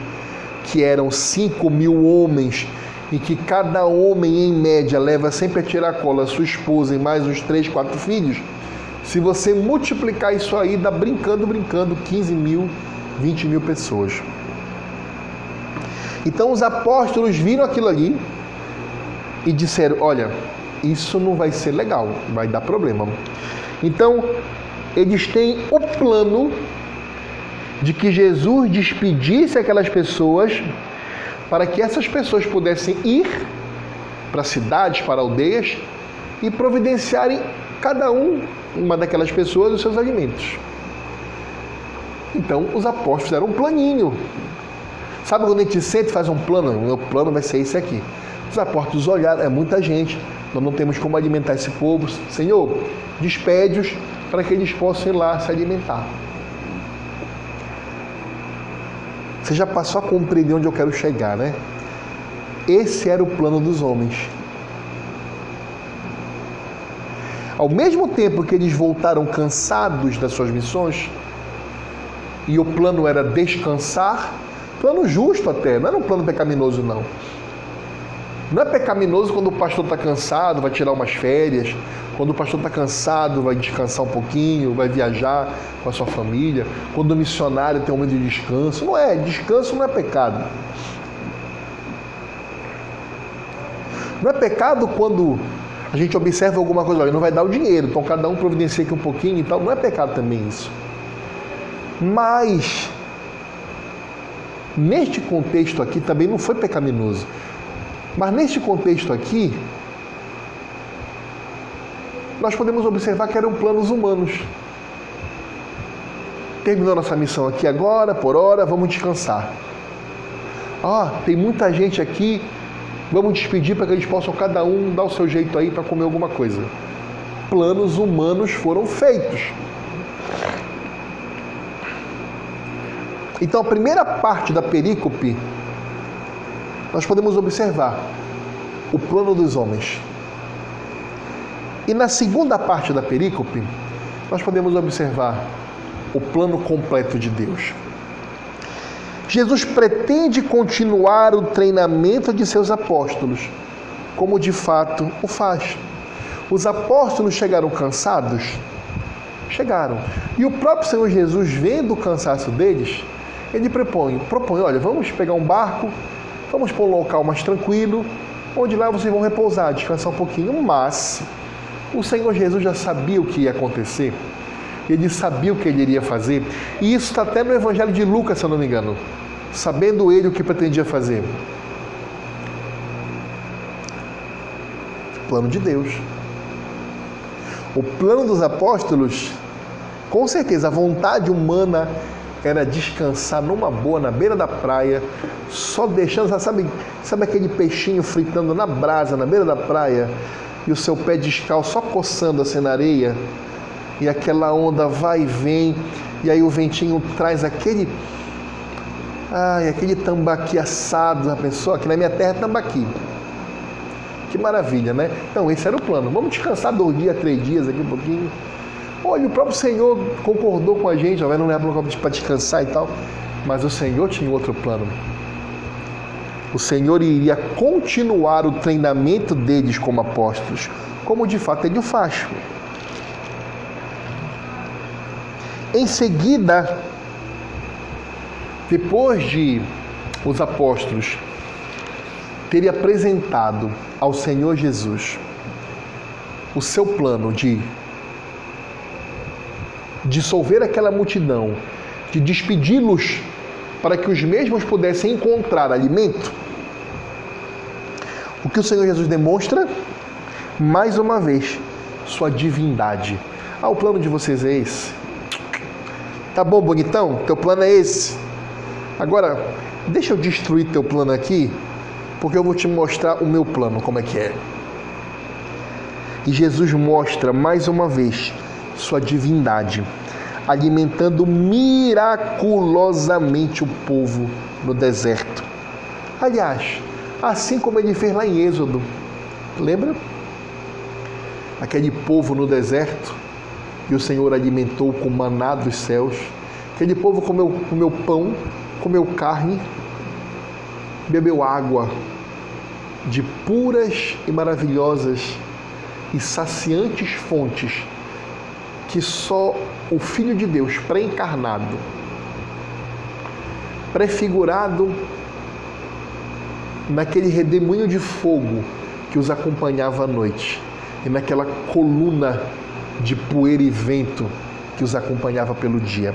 que eram 5 mil homens e que cada homem, em média, leva sempre a tirar cola sua esposa e mais uns 3, 4 filhos, se você multiplicar isso aí, dá brincando, brincando, 15 mil, 20 mil pessoas. Então os apóstolos viram aquilo ali e disseram: Olha, isso não vai ser legal, vai dar problema. Então, eles têm o plano de que Jesus despedisse aquelas pessoas para que essas pessoas pudessem ir para cidades, para aldeias e providenciarem cada um, uma daquelas pessoas, os seus alimentos. Então, os apóstolos fizeram um planinho. Sabe quando a gente sente e faz um plano? O meu plano vai ser esse aqui. Os apóstolos olharam, é muita gente, nós não temos como alimentar esse povo. Senhor, despede-os para que eles possam ir lá se alimentar. Você já passou a compreender onde eu quero chegar, né? Esse era o plano dos homens. Ao mesmo tempo que eles voltaram cansados das suas missões, e o plano era descansar, plano justo até, não era um plano pecaminoso, não. Não é pecaminoso quando o pastor está cansado, vai tirar umas férias. Quando o pastor está cansado, vai descansar um pouquinho, vai viajar com a sua família. Quando o missionário tem um momento de descanso. Não é, descanso não é pecado. Não é pecado quando a gente observa alguma coisa, olha, não vai dar o dinheiro, então cada um providencia aqui um pouquinho e tal. Não é pecado também isso. Mas, neste contexto aqui também não foi pecaminoso. Mas neste contexto aqui, nós podemos observar que eram planos humanos. Terminou nossa missão aqui agora, por hora, vamos descansar. Ah, tem muita gente aqui, vamos despedir para que eles possam cada um dar o seu jeito aí para comer alguma coisa. Planos humanos foram feitos. Então a primeira parte da perícope nós podemos observar o plano dos homens. E na segunda parte da perícope, nós podemos observar o plano completo de Deus. Jesus pretende continuar o treinamento de seus apóstolos, como de fato o faz. Os apóstolos chegaram cansados? Chegaram. E o próprio Senhor Jesus, vendo o cansaço deles, ele propõe, propõe, olha, vamos pegar um barco, Vamos para um local mais tranquilo, onde lá vocês vão repousar, descansar um pouquinho. Mas o Senhor Jesus já sabia o que ia acontecer. Ele sabia o que ele iria fazer. E isso está até no Evangelho de Lucas, se eu não me engano. Sabendo ele o que pretendia fazer. Plano de Deus. O plano dos apóstolos, com certeza, a vontade humana era descansar numa boa na beira da praia, só deixando, sabe, sabe aquele peixinho fritando na brasa, na beira da praia, e o seu pé descalço só coçando assim na areia, e aquela onda vai e vem, e aí o ventinho traz aquele. Ai, aquele tambaqui assado, a pessoa aqui na minha terra é tambaqui. Que maravilha, né? Então, esse era o plano. Vamos descansar dois dias, três dias aqui um pouquinho. Olha, o próprio Senhor concordou com a gente, não leva para descansar e tal. Mas o Senhor tinha outro plano. O Senhor iria continuar o treinamento deles como apóstolos, como de fato ele o faz. Em seguida, depois de os apóstolos terem apresentado ao Senhor Jesus o seu plano de dissolver aquela multidão, de despedi-los para que os mesmos pudessem encontrar alimento, o que o Senhor Jesus demonstra, mais uma vez, sua divindade. Ah, o plano de vocês é esse. Tá bom, bonitão? Teu plano é esse. Agora, deixa eu destruir teu plano aqui, porque eu vou te mostrar o meu plano, como é que é. E Jesus mostra mais uma vez sua divindade, alimentando miraculosamente o povo no deserto. Aliás, assim como ele fez lá em Êxodo, lembra? Aquele povo no deserto e o Senhor alimentou com maná dos céus. Aquele povo comeu, comeu pão, comeu carne, bebeu água de puras e maravilhosas e saciantes fontes que só o Filho de Deus pré-encarnado, prefigurado naquele redemoinho de fogo que os acompanhava à noite e naquela coluna de poeira e vento que os acompanhava pelo dia.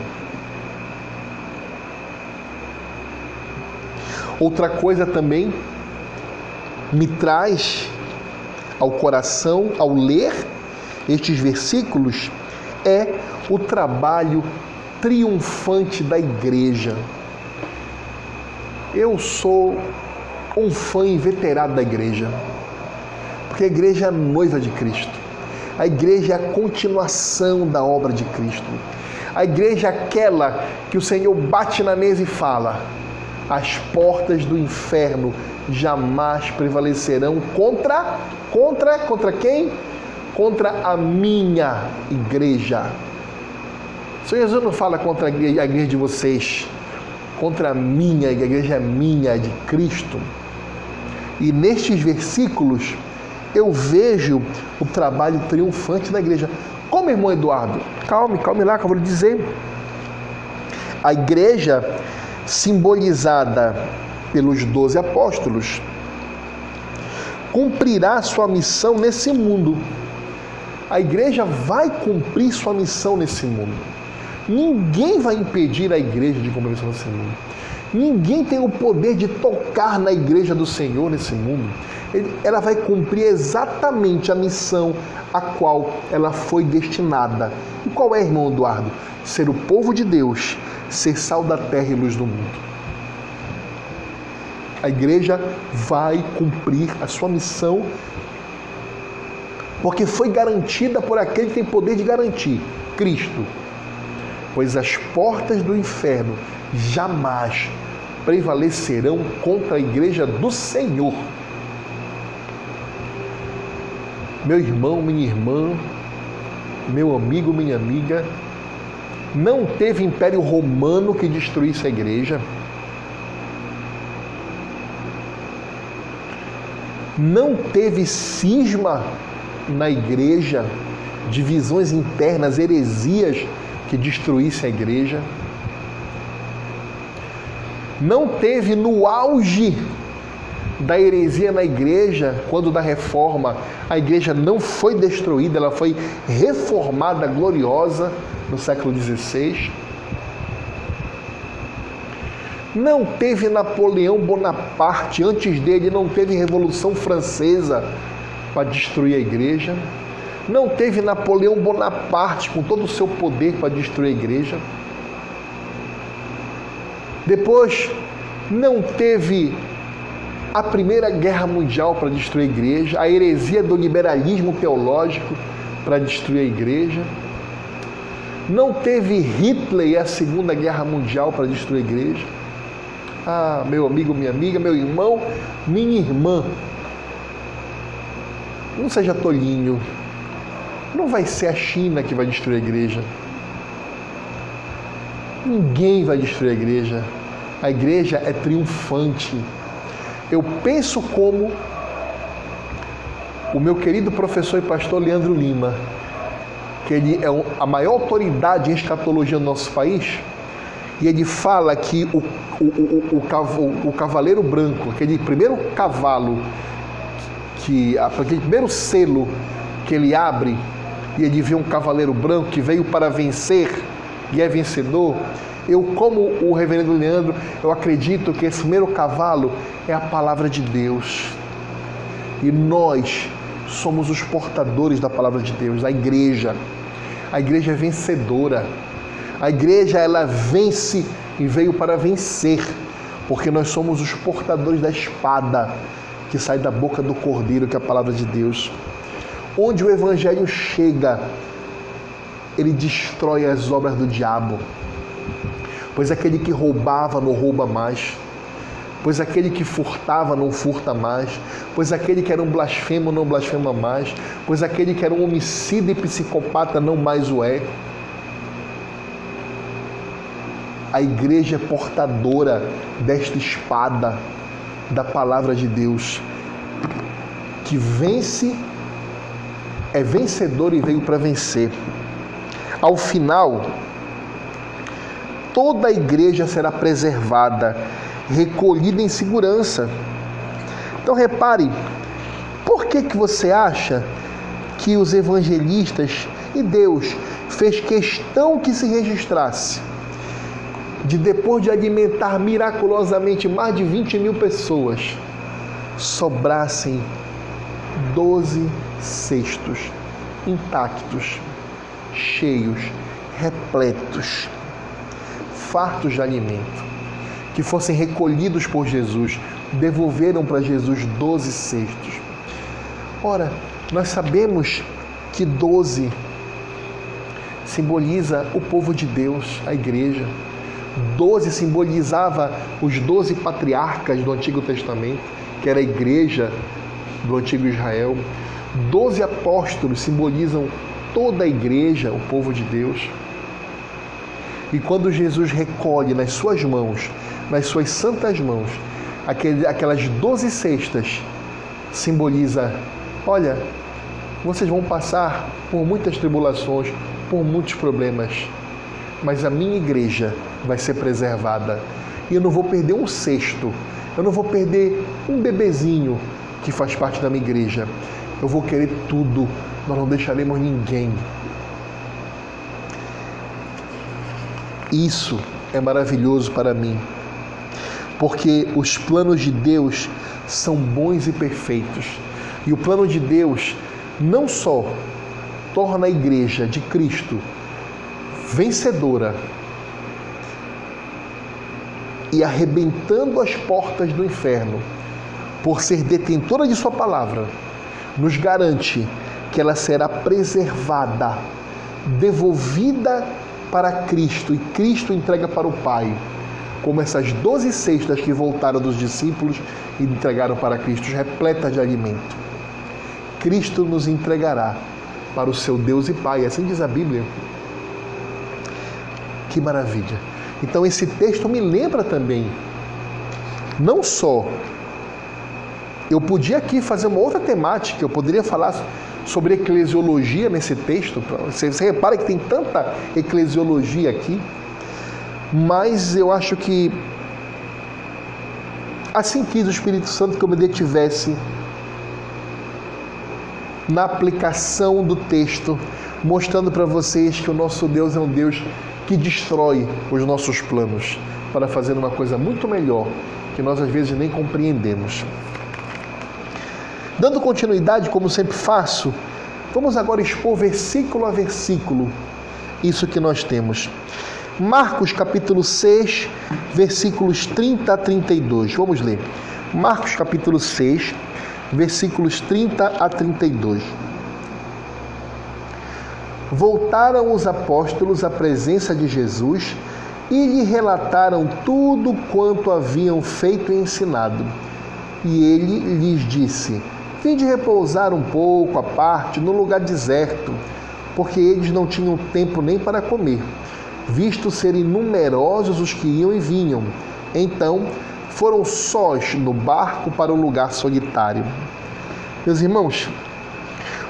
Outra coisa também me traz ao coração ao ler estes versículos é o trabalho triunfante da igreja. Eu sou um fã inveterado da igreja, porque a igreja é a noiva de Cristo. A igreja é a continuação da obra de Cristo. A igreja é aquela que o Senhor bate na mesa e fala: as portas do inferno jamais prevalecerão contra contra contra quem? Contra a minha igreja. O Senhor Jesus não fala contra a igreja, de vocês, contra a minha, a igreja é minha, é de Cristo. E nestes versículos eu vejo o trabalho triunfante da igreja. Como, irmão Eduardo? Calme, calme lá que eu vou lhe dizer. A igreja simbolizada pelos doze apóstolos, cumprirá sua missão nesse mundo. A igreja vai cumprir sua missão nesse mundo. Ninguém vai impedir a igreja de cumprir sua missão nesse mundo. Ninguém tem o poder de tocar na igreja do Senhor nesse mundo. Ela vai cumprir exatamente a missão a qual ela foi destinada. E qual é, irmão Eduardo? Ser o povo de Deus ser sal da terra e luz do mundo. A igreja vai cumprir a sua missão porque foi garantida por aquele que tem poder de garantir, Cristo. Pois as portas do inferno jamais prevalecerão contra a igreja do Senhor. Meu irmão, minha irmã, meu amigo, minha amiga, não teve império romano que destruísse a igreja. Não teve cisma na igreja, divisões internas, heresias que destruísse a igreja. Não teve no auge da heresia na igreja, quando da reforma a igreja não foi destruída, ela foi reformada, gloriosa no século XVI. Não teve Napoleão Bonaparte, antes dele não teve Revolução Francesa para destruir a igreja. Não teve Napoleão Bonaparte com todo o seu poder para destruir a igreja. Depois, não teve a Primeira Guerra Mundial para destruir a igreja, a heresia do liberalismo teológico para destruir a igreja. Não teve Hitler e a Segunda Guerra Mundial para destruir a igreja. Ah, meu amigo, minha amiga, meu irmão, minha irmã. Não seja tolinho. Não vai ser a China que vai destruir a igreja. Ninguém vai destruir a igreja. A igreja é triunfante. Eu penso como o meu querido professor e pastor Leandro Lima, que ele é a maior autoridade em escatologia no nosso país, e ele fala que o, o, o, o, cavaleiro branco, aquele primeiro cavalo, que aquele primeiro selo que ele abre, e ele vê um cavaleiro branco que veio para vencer e é vencedor. Eu, como o reverendo Leandro, eu acredito que esse primeiro cavalo é a palavra de Deus. E nós somos os portadores da palavra de Deus, a igreja. A igreja é vencedora. A igreja ela vence e veio para vencer, porque nós somos os portadores da espada que sai da boca do cordeiro, que é a palavra de Deus. Onde o evangelho chega, ele destrói as obras do diabo. Pois aquele que roubava não rouba mais pois aquele que furtava não furta mais, pois aquele que era um blasfemo não blasfema mais, pois aquele que era um homicida e psicopata não mais o é. A igreja é portadora desta espada da palavra de Deus, que vence, é vencedor e veio para vencer. Ao final, toda a igreja será preservada recolhida em segurança. Então repare, por que, que você acha que os evangelistas e Deus fez questão que se registrasse de depois de alimentar miraculosamente mais de 20 mil pessoas, sobrassem 12 cestos intactos, cheios, repletos, fartos de alimento que fossem recolhidos por Jesus, devolveram para Jesus doze cestos. Ora, nós sabemos que doze simboliza o povo de Deus, a igreja. Doze simbolizava os doze patriarcas do Antigo Testamento, que era a igreja do Antigo Israel. Doze apóstolos simbolizam toda a igreja, o povo de Deus. E quando Jesus recolhe nas suas mãos nas suas santas mãos aquelas doze cestas, simboliza: olha, vocês vão passar por muitas tribulações, por muitos problemas, mas a minha igreja vai ser preservada. E eu não vou perder um cesto, eu não vou perder um bebezinho que faz parte da minha igreja. Eu vou querer tudo, nós não deixaremos ninguém. Isso é maravilhoso para mim porque os planos de Deus são bons e perfeitos. E o plano de Deus não só torna a igreja de Cristo vencedora e arrebentando as portas do inferno, por ser detentora de Sua palavra, nos garante que ela será preservada, devolvida para Cristo e Cristo entrega para o Pai como essas doze cestas que voltaram dos discípulos e entregaram para Cristo, repletas de alimento. Cristo nos entregará para o seu Deus e Pai, assim diz a Bíblia. Que maravilha! Então, esse texto me lembra também, não só. Eu podia aqui fazer uma outra temática, eu poderia falar sobre eclesiologia nesse texto. Você, você repara que tem tanta eclesiologia aqui mas eu acho que assim quis o Espírito Santo que eu me detivesse na aplicação do texto, mostrando para vocês que o nosso Deus é um Deus que destrói os nossos planos para fazer uma coisa muito melhor que nós às vezes nem compreendemos. Dando continuidade, como sempre faço, vamos agora expor versículo a versículo isso que nós temos. Marcos capítulo 6, versículos 30 a 32. Vamos ler. Marcos capítulo 6, versículos 30 a 32. Voltaram os apóstolos à presença de Jesus e lhe relataram tudo quanto haviam feito e ensinado. E ele lhes disse: Vinde repousar um pouco à parte no lugar deserto porque eles não tinham tempo nem para comer, visto serem numerosos os que iam e vinham. Então foram sós no barco para um lugar solitário. Meus irmãos,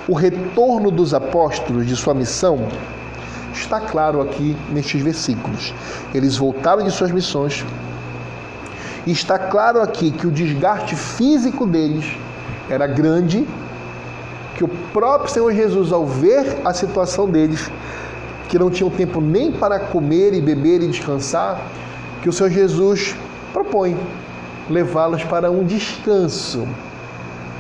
o retorno dos apóstolos de sua missão está claro aqui nestes versículos. Eles voltaram de suas missões e está claro aqui que o desgaste físico deles era grande, que o próprio Senhor Jesus, ao ver a situação deles, que não tinham tempo nem para comer e beber e descansar, que o Senhor Jesus propõe levá-los para um descanso.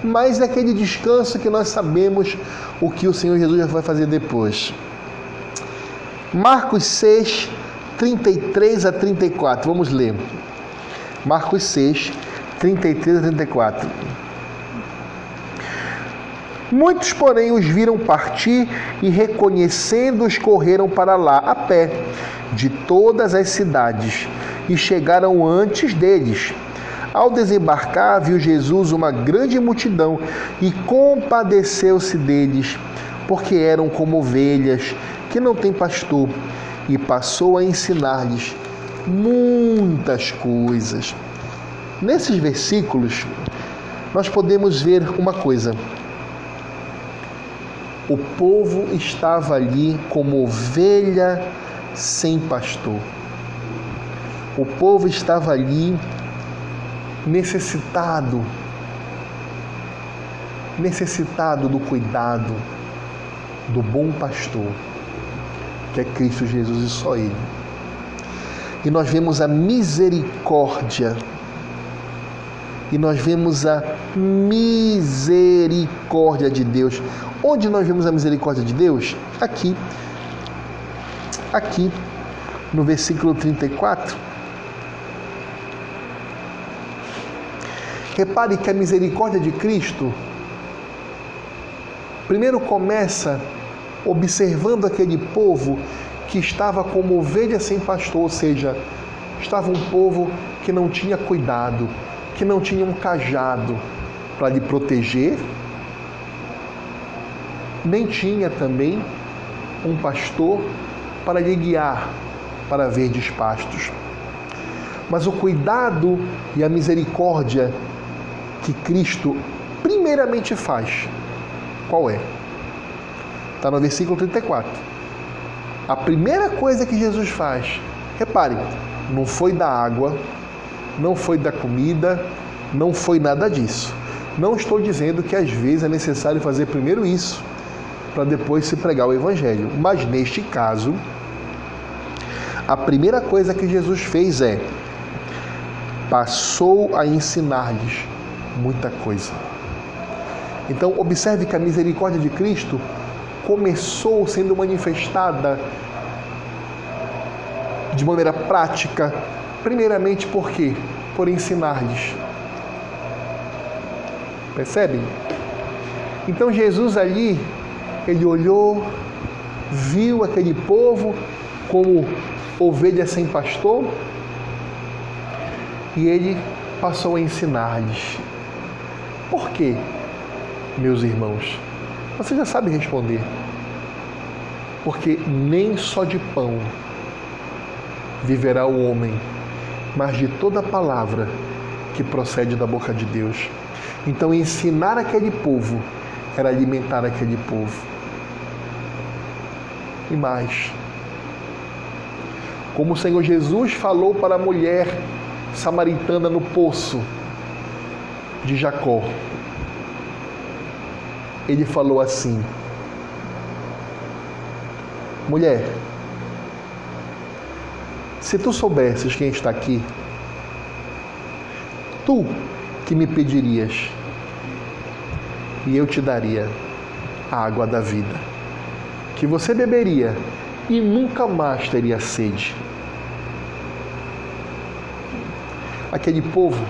Mas é aquele descanso que nós sabemos o que o Senhor Jesus vai fazer depois. Marcos 6, 33 a 34. Vamos ler. Marcos 6, 33 a 34. Muitos, porém, os viram partir e, reconhecendo-os, correram para lá a pé, de todas as cidades, e chegaram antes deles. Ao desembarcar, viu Jesus uma grande multidão e compadeceu-se deles, porque eram como ovelhas que não têm pastor, e passou a ensinar-lhes muitas coisas. Nesses versículos, nós podemos ver uma coisa. O povo estava ali como ovelha sem pastor. O povo estava ali necessitado, necessitado do cuidado do bom pastor, que é Cristo Jesus e só Ele e nós vemos a misericórdia. E nós vemos a misericórdia de Deus. Onde nós vemos a misericórdia de Deus? Aqui. Aqui, no versículo 34. Repare que a misericórdia de Cristo primeiro começa observando aquele povo que estava como ovelha sem pastor, ou seja, estava um povo que não tinha cuidado, que não tinha um cajado para lhe proteger, nem tinha também um pastor para lhe guiar para verdes pastos. Mas o cuidado e a misericórdia que Cristo primeiramente faz, qual é? Está no versículo 34 a primeira coisa que Jesus faz, repare, não foi da água, não foi da comida, não foi nada disso. Não estou dizendo que às vezes é necessário fazer primeiro isso para depois se pregar o evangelho, mas neste caso, a primeira coisa que Jesus fez é passou a ensinar-lhes muita coisa. Então, observe que a misericórdia de Cristo começou sendo manifestada de maneira prática, primeiramente por quê? Por ensinar-lhes. Percebem? Então Jesus ali, ele olhou, viu aquele povo como ovelha sem pastor e ele passou a ensinar-lhes. Por quê, meus irmãos? Você já sabe responder. Porque nem só de pão viverá o homem, mas de toda palavra que procede da boca de Deus. Então, ensinar aquele povo era alimentar aquele povo. E mais, como o Senhor Jesus falou para a mulher samaritana no poço de Jacó, ele falou assim: Mulher, se tu soubesses quem está aqui, tu que me pedirias, e eu te daria a água da vida, que você beberia e nunca mais teria sede. Aquele povo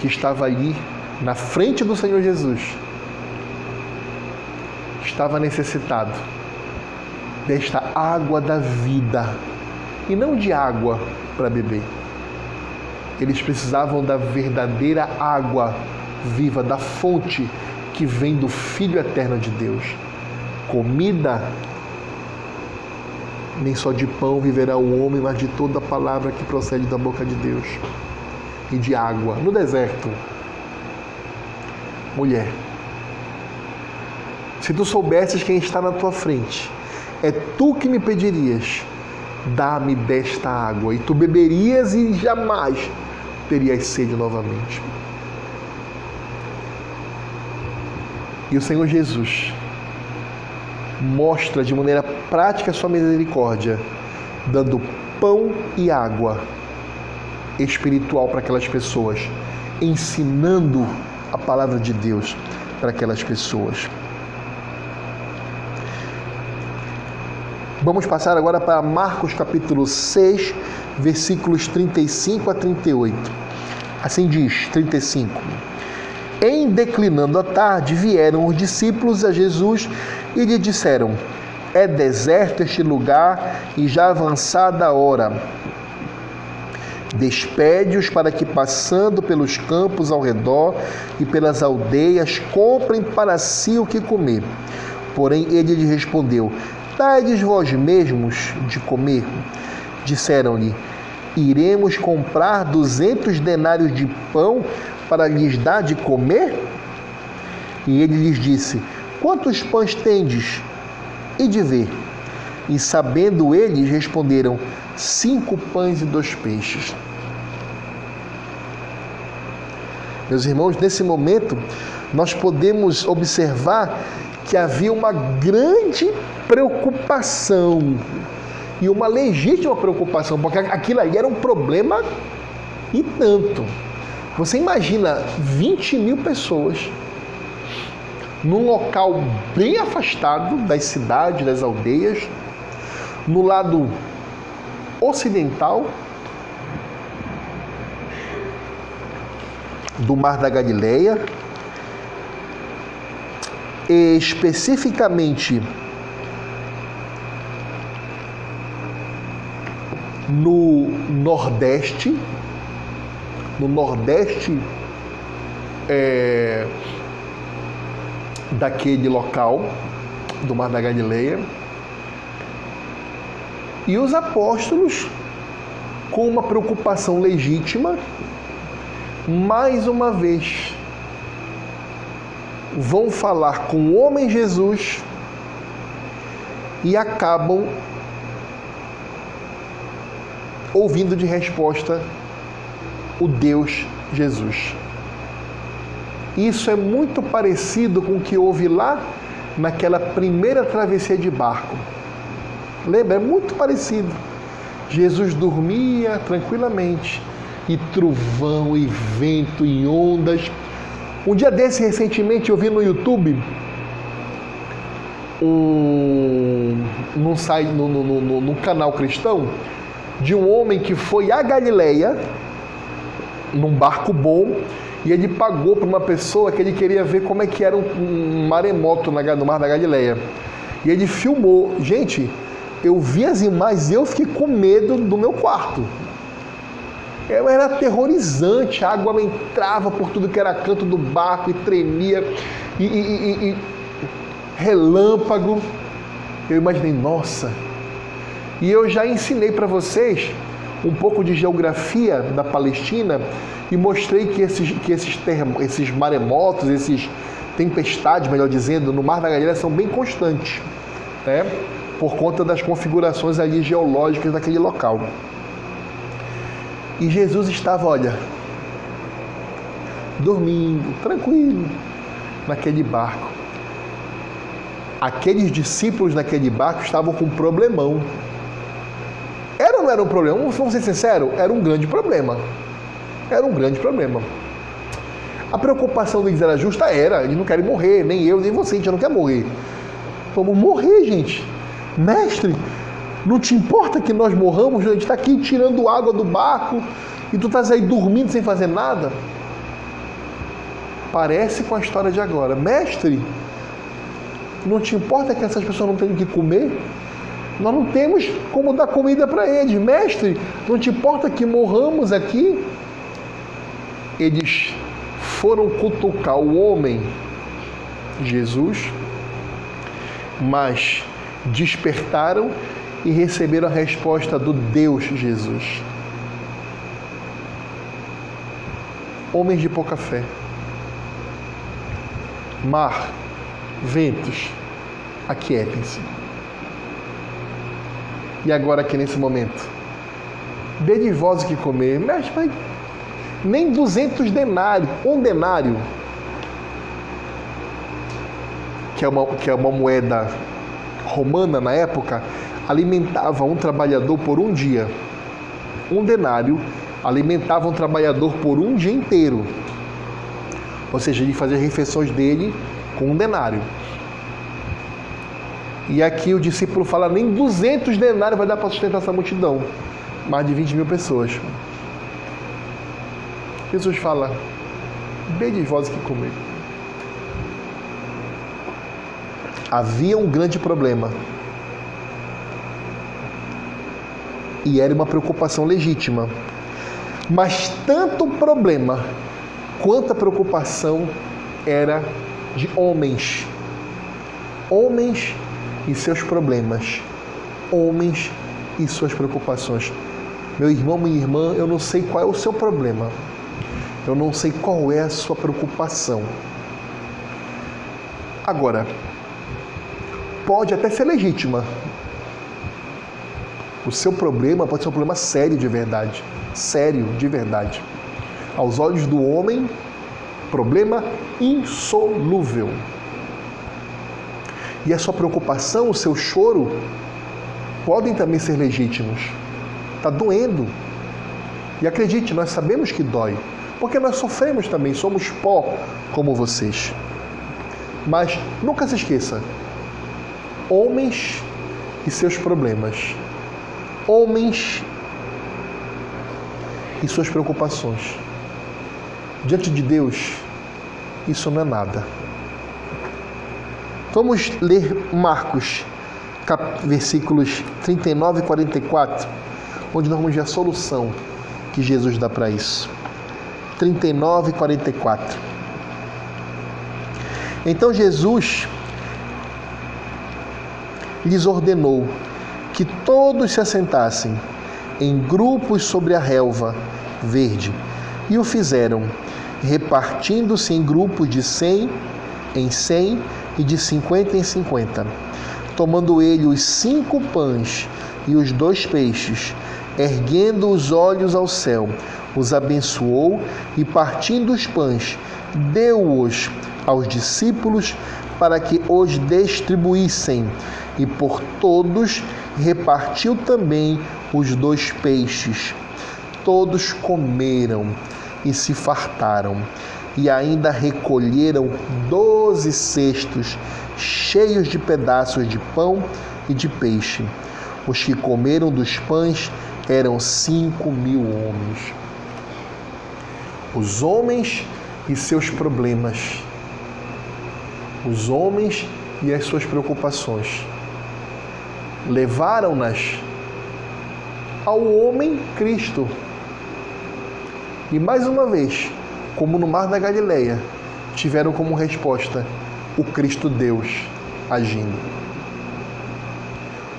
que estava ali na frente do Senhor Jesus estava necessitado desta água da vida e não de água para beber. Eles precisavam da verdadeira água viva, da fonte que vem do Filho eterno de Deus. comida, nem só de pão viverá o homem, mas de toda a palavra que procede da boca de Deus. E de água. No deserto, mulher, se tu soubesses quem está na tua frente, é tu que me pedirias, dá-me desta água, e tu beberias e jamais terias sede novamente. E o Senhor Jesus mostra de maneira prática a sua misericórdia, dando pão e água espiritual para aquelas pessoas, ensinando a palavra de Deus para aquelas pessoas. Vamos passar agora para Marcos capítulo 6, versículos 35 a 38. Assim diz, 35. Em declinando a tarde, vieram os discípulos a Jesus e lhe disseram: É deserto este lugar e já avançada a hora. Despede-os para que, passando pelos campos ao redor e pelas aldeias, comprem para si o que comer. Porém, ele lhe respondeu: Dai-lhes vós mesmos de comer. Disseram-lhe: Iremos comprar duzentos denários de pão para lhes dar de comer? E ele lhes disse: Quantos pães tendes? E de ver. E sabendo eles, responderam: Cinco pães e dois peixes. Meus irmãos, nesse momento, nós podemos observar que havia uma grande preocupação e uma legítima preocupação, porque aquilo ali era um problema e tanto. Você imagina 20 mil pessoas num local bem afastado das cidades, das aldeias, no lado ocidental do Mar da Galileia, especificamente no Nordeste, no Nordeste é, daquele local do Mar da Galileia, e os apóstolos, com uma preocupação legítima, mais uma vez vão falar com o homem Jesus e acabam ouvindo de resposta o Deus Jesus. Isso é muito parecido com o que houve lá naquela primeira travessia de barco. Lembra? É muito parecido. Jesus dormia tranquilamente e trovão e vento e ondas. Um dia desse, recentemente, eu vi no YouTube um, num, no, no, no, no canal cristão de um homem que foi a Galileia num barco bom e ele pagou para uma pessoa que ele queria ver como é que era um, maremoto no mar da Galileia. E ele filmou. Gente, eu vi as imagens e eu fiquei com medo do meu quarto. Era aterrorizante, a água entrava por tudo que era canto do barco e tremia, e, e, e, e relâmpago. Eu imaginei, nossa, e eu já ensinei para vocês um pouco de geografia da Palestina e mostrei que esses, que esses, termos, esses maremotos, esses tempestades, melhor dizendo, no Mar da Galileia são bem constantes, né? por conta das configurações ali geológicas daquele local. E Jesus estava, olha, dormindo, tranquilo, naquele barco. Aqueles discípulos naquele barco estavam com um problemão. Era ou não era um problema? Vamos ser sinceros, era um grande problema. Era um grande problema. A preocupação deles era justa? Era. Eles não querem morrer, nem eu, nem você, a gente não quer morrer. Vamos morrer, gente. Mestre, não te importa que nós morramos? A gente está aqui tirando água do barco e tu estás aí dormindo sem fazer nada? Parece com a história de agora. Mestre, não te importa que essas pessoas não tenham que comer? Nós não temos como dar comida para eles. Mestre, não te importa que morramos aqui? Eles foram cutucar o homem, Jesus, mas despertaram e receberam a resposta do Deus Jesus. Homens de pouca fé. Mar, ventos, aquietem-se. E agora aqui nesse momento, dê de vós o que comer, mas, mas nem 200 denários, um denário, que é uma, que é uma moeda romana na época, alimentava um trabalhador por um dia. Um denário alimentava um trabalhador por um dia inteiro. Ou seja, ele fazia refeições dele com um denário. E aqui o discípulo fala: nem 200 denários vai dar para sustentar essa multidão. Mais de 20 mil pessoas. Jesus fala: bem de vós que comer. Havia um grande problema. E era uma preocupação legítima. Mas tanto problema quanto a preocupação era de homens. Homens e seus problemas. Homens e suas preocupações. Meu irmão, minha irmã, eu não sei qual é o seu problema. Eu não sei qual é a sua preocupação. Agora, pode até ser legítima. O seu problema pode ser um problema sério de verdade. Sério de verdade. Aos olhos do homem, problema insolúvel. E a sua preocupação, o seu choro, podem também ser legítimos. Está doendo. E acredite, nós sabemos que dói, porque nós sofremos também, somos pó como vocês. Mas nunca se esqueça: homens e seus problemas, homens e suas preocupações. Diante de Deus, isso não é nada. Vamos ler Marcos, versículos 39 e 44, onde nós vamos ver a solução que Jesus dá para isso. 39 e 44. Então Jesus lhes ordenou que todos se assentassem em grupos sobre a relva verde, e o fizeram repartindo-se em grupos de cem em cem e de cinquenta em cinquenta. Tomando ele os cinco pães e os dois peixes, erguendo os olhos ao céu, os abençoou e, partindo os pães, deu-os aos discípulos para que os distribuíssem, e por todos repartiu também os dois peixes. Todos comeram e se fartaram, e ainda recolheram doze cestos cheios de pedaços de pão e de peixe. Os que comeram dos pães eram cinco mil homens. Os homens e seus problemas, os homens e as suas preocupações, levaram-nas ao homem Cristo e mais uma vez, como no Mar da Galileia, tiveram como resposta o Cristo Deus agindo.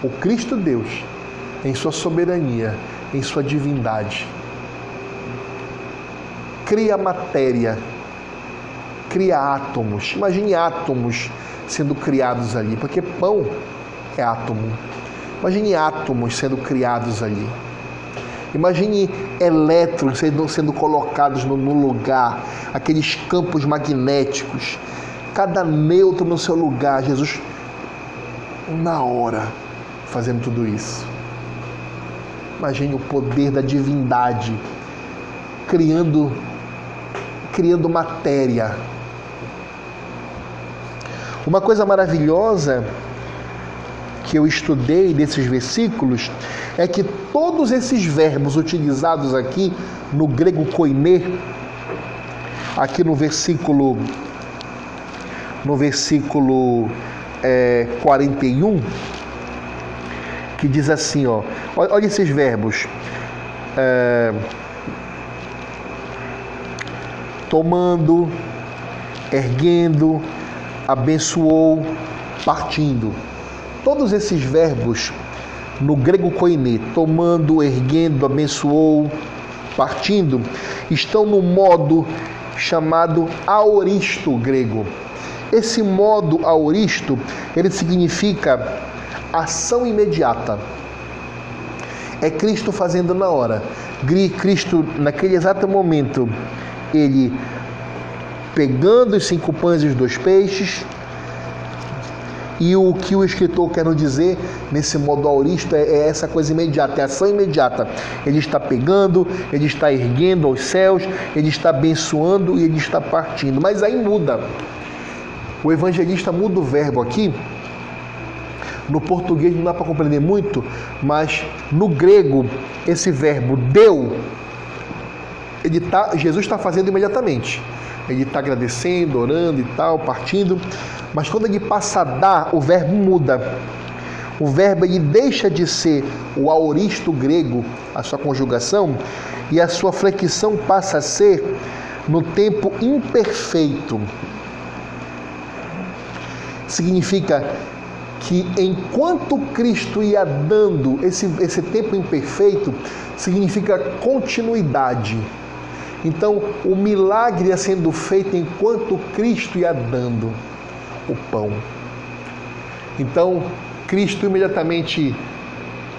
O Cristo Deus, em sua soberania, em sua divindade, cria matéria, cria átomos. Imagine átomos sendo criados ali, porque pão é átomo. Imagine átomos sendo criados ali. Imagine elétrons sendo, colocados no lugar, aqueles campos magnéticos, cada nêutron no seu lugar, Jesus na hora fazendo tudo isso. Imagine o poder da divindade criando criando matéria. Uma coisa maravilhosa que eu estudei desses versículos é que todos esses verbos utilizados aqui no grego koine, aqui no versículo no versículo é, 41, que diz assim, ó, olha esses verbos. É, tomando, erguendo, abençoou, partindo. Todos esses verbos no grego koine, tomando, erguendo, abençoou, partindo, estão no modo chamado aoristo grego. Esse modo aoristo, ele significa ação imediata. É Cristo fazendo na hora. Cristo, naquele exato momento, ele pegando os cinco pães e os dois peixes, e o que o escritor quer nos dizer nesse modo auristo é, é, essa coisa imediata, é ação imediata. Ele está pegando, ele está erguendo aos céus, ele está abençoando e ele está partindo. Mas aí muda. O evangelista muda o verbo aqui. No português não dá para compreender muito, mas no grego esse verbo deu, ele tá, Jesus está fazendo imediatamente. Ele está agradecendo, orando e tal, partindo. Mas quando ele passa a dar, o verbo muda. O verbo ele deixa de ser o aoristo grego, a sua conjugação, e a sua flexão passa a ser no tempo imperfeito. Significa que enquanto Cristo ia dando esse, esse tempo imperfeito, significa continuidade. Então, o milagre ia sendo feito enquanto Cristo ia dando o pão. Então, Cristo imediatamente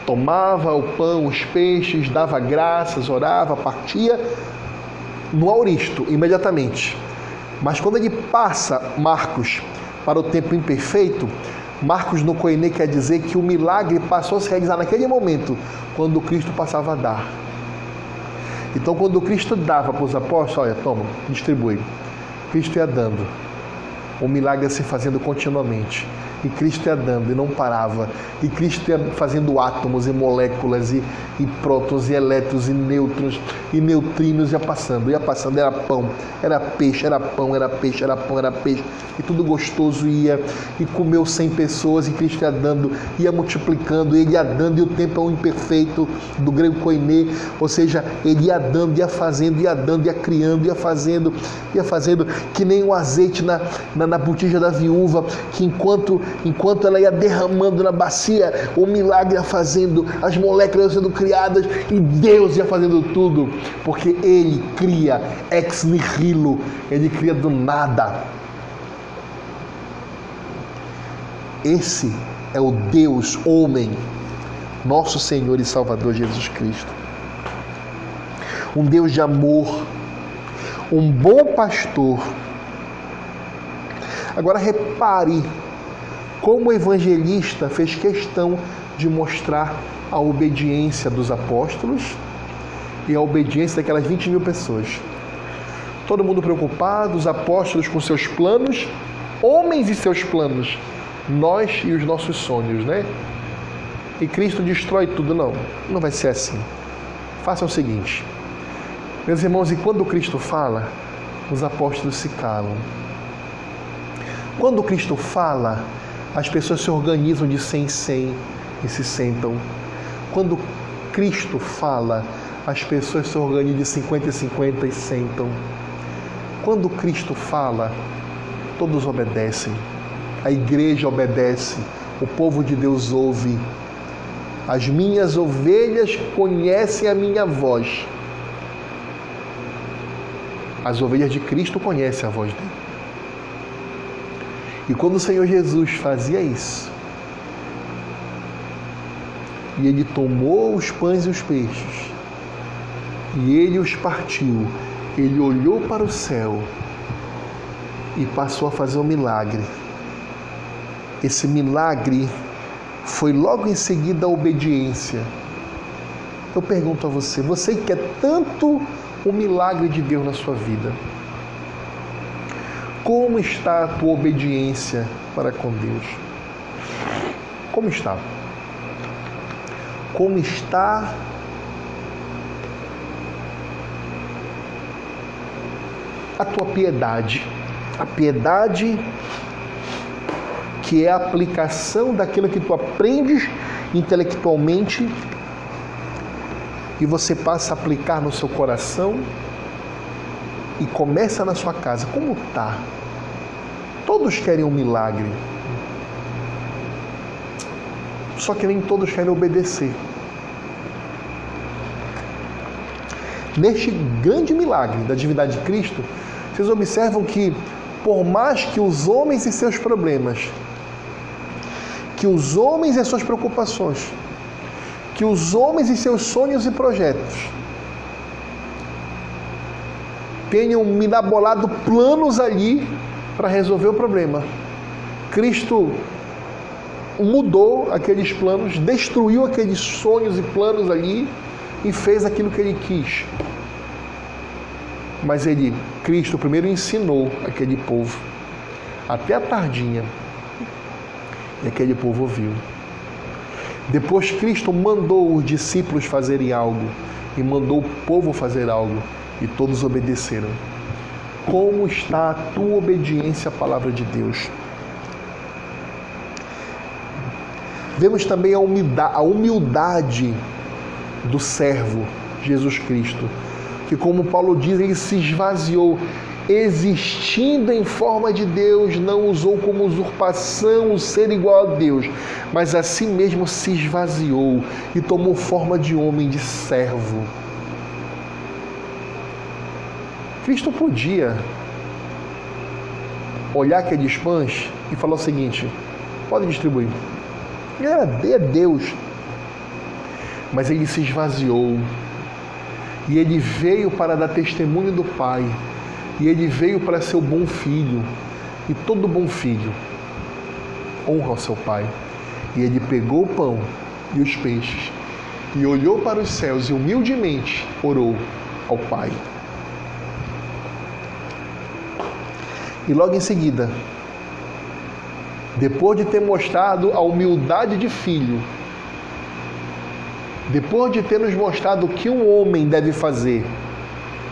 tomava o pão, os peixes, dava graças, orava, partia no auristo, imediatamente. Mas quando ele passa, Marcos, para o tempo imperfeito, Marcos no Coenê quer dizer que o milagre passou a se realizar naquele momento, quando Cristo passava a dar. Então, quando Cristo dava para os apóstolos, olha, toma, distribui. Cristo ia dando o milagre se fazendo continuamente. E Cristo ia dando e não parava. E Cristo ia fazendo átomos e moléculas e, e prótons e elétrons e nêutrons e neutrinos ia passando. Ia passando, era pão, era peixe, era pão, era peixe, era pão, era peixe. E tudo gostoso ia. E comeu 100 pessoas e Cristo ia dando, ia multiplicando, ele ia dando. E o tempo é um imperfeito do grego koiné. Ou seja, ele ia dando, ia fazendo, ia dando, ia criando, ia fazendo, ia fazendo. Que nem o azeite na, na, na botija da viúva, que enquanto enquanto ela ia derramando na bacia, o milagre ia fazendo, as moléculas iam sendo criadas e Deus ia fazendo tudo, porque Ele cria ex nihilo, Ele cria do nada. Esse é o Deus homem, nosso Senhor e Salvador Jesus Cristo. Um Deus de amor, um bom pastor. Agora repare como o evangelista fez questão de mostrar a obediência dos apóstolos e a obediência daquelas 20 mil pessoas. Todo mundo preocupado, os apóstolos com seus planos, homens e seus planos, nós e os nossos sonhos, né? E Cristo destrói tudo. Não, não vai ser assim. Faça o seguinte, meus irmãos, e quando Cristo fala, os apóstolos se calam. Quando Cristo fala, as pessoas se organizam de 100 em 100 e se sentam. Quando Cristo fala, as pessoas se organizam de 50 em 50 e sentam. Quando Cristo fala, todos obedecem. A igreja obedece, o povo de Deus ouve. As minhas ovelhas conhecem a minha voz. As ovelhas de Cristo conhecem a voz dele. E quando o Senhor Jesus fazia isso, e ele tomou os pães e os peixes, e ele os partiu, ele olhou para o céu e passou a fazer um milagre. Esse milagre foi logo em seguida a obediência. Eu pergunto a você, você quer tanto o milagre de Deus na sua vida? Como está a tua obediência para com Deus? Como está? Como está a tua piedade? A piedade que é a aplicação daquilo que tu aprendes intelectualmente e você passa a aplicar no seu coração e começa na sua casa. Como está? Todos querem um milagre. Só que nem todos querem obedecer. Neste grande milagre da divindade de Cristo, vocês observam que, por mais que os homens e seus problemas, que os homens e suas preocupações, que os homens e seus sonhos e projetos tenham minabolado planos ali para resolver o problema. Cristo mudou aqueles planos, destruiu aqueles sonhos e planos ali e fez aquilo que ele quis. Mas ele, Cristo, primeiro ensinou aquele povo até a tardinha. E aquele povo ouviu. Depois Cristo mandou os discípulos fazerem algo e mandou o povo fazer algo e todos obedeceram. Como está a tua obediência à palavra de Deus? Vemos também a humildade, a humildade do servo Jesus Cristo, que, como Paulo diz, ele se esvaziou, existindo em forma de Deus, não usou como usurpação o ser igual a Deus, mas a si mesmo se esvaziou e tomou forma de homem, de servo. Cristo podia olhar aqueles pães e falar o seguinte: pode distribuir. Ele era Deus. Mas ele se esvaziou. E ele veio para dar testemunho do Pai. E ele veio para ser o bom filho. E todo bom filho honra o seu pai. E ele pegou o pão e os peixes e olhou para os céus e humildemente orou ao Pai. E logo em seguida, depois de ter mostrado a humildade de filho, depois de ter nos mostrado o que um homem deve fazer,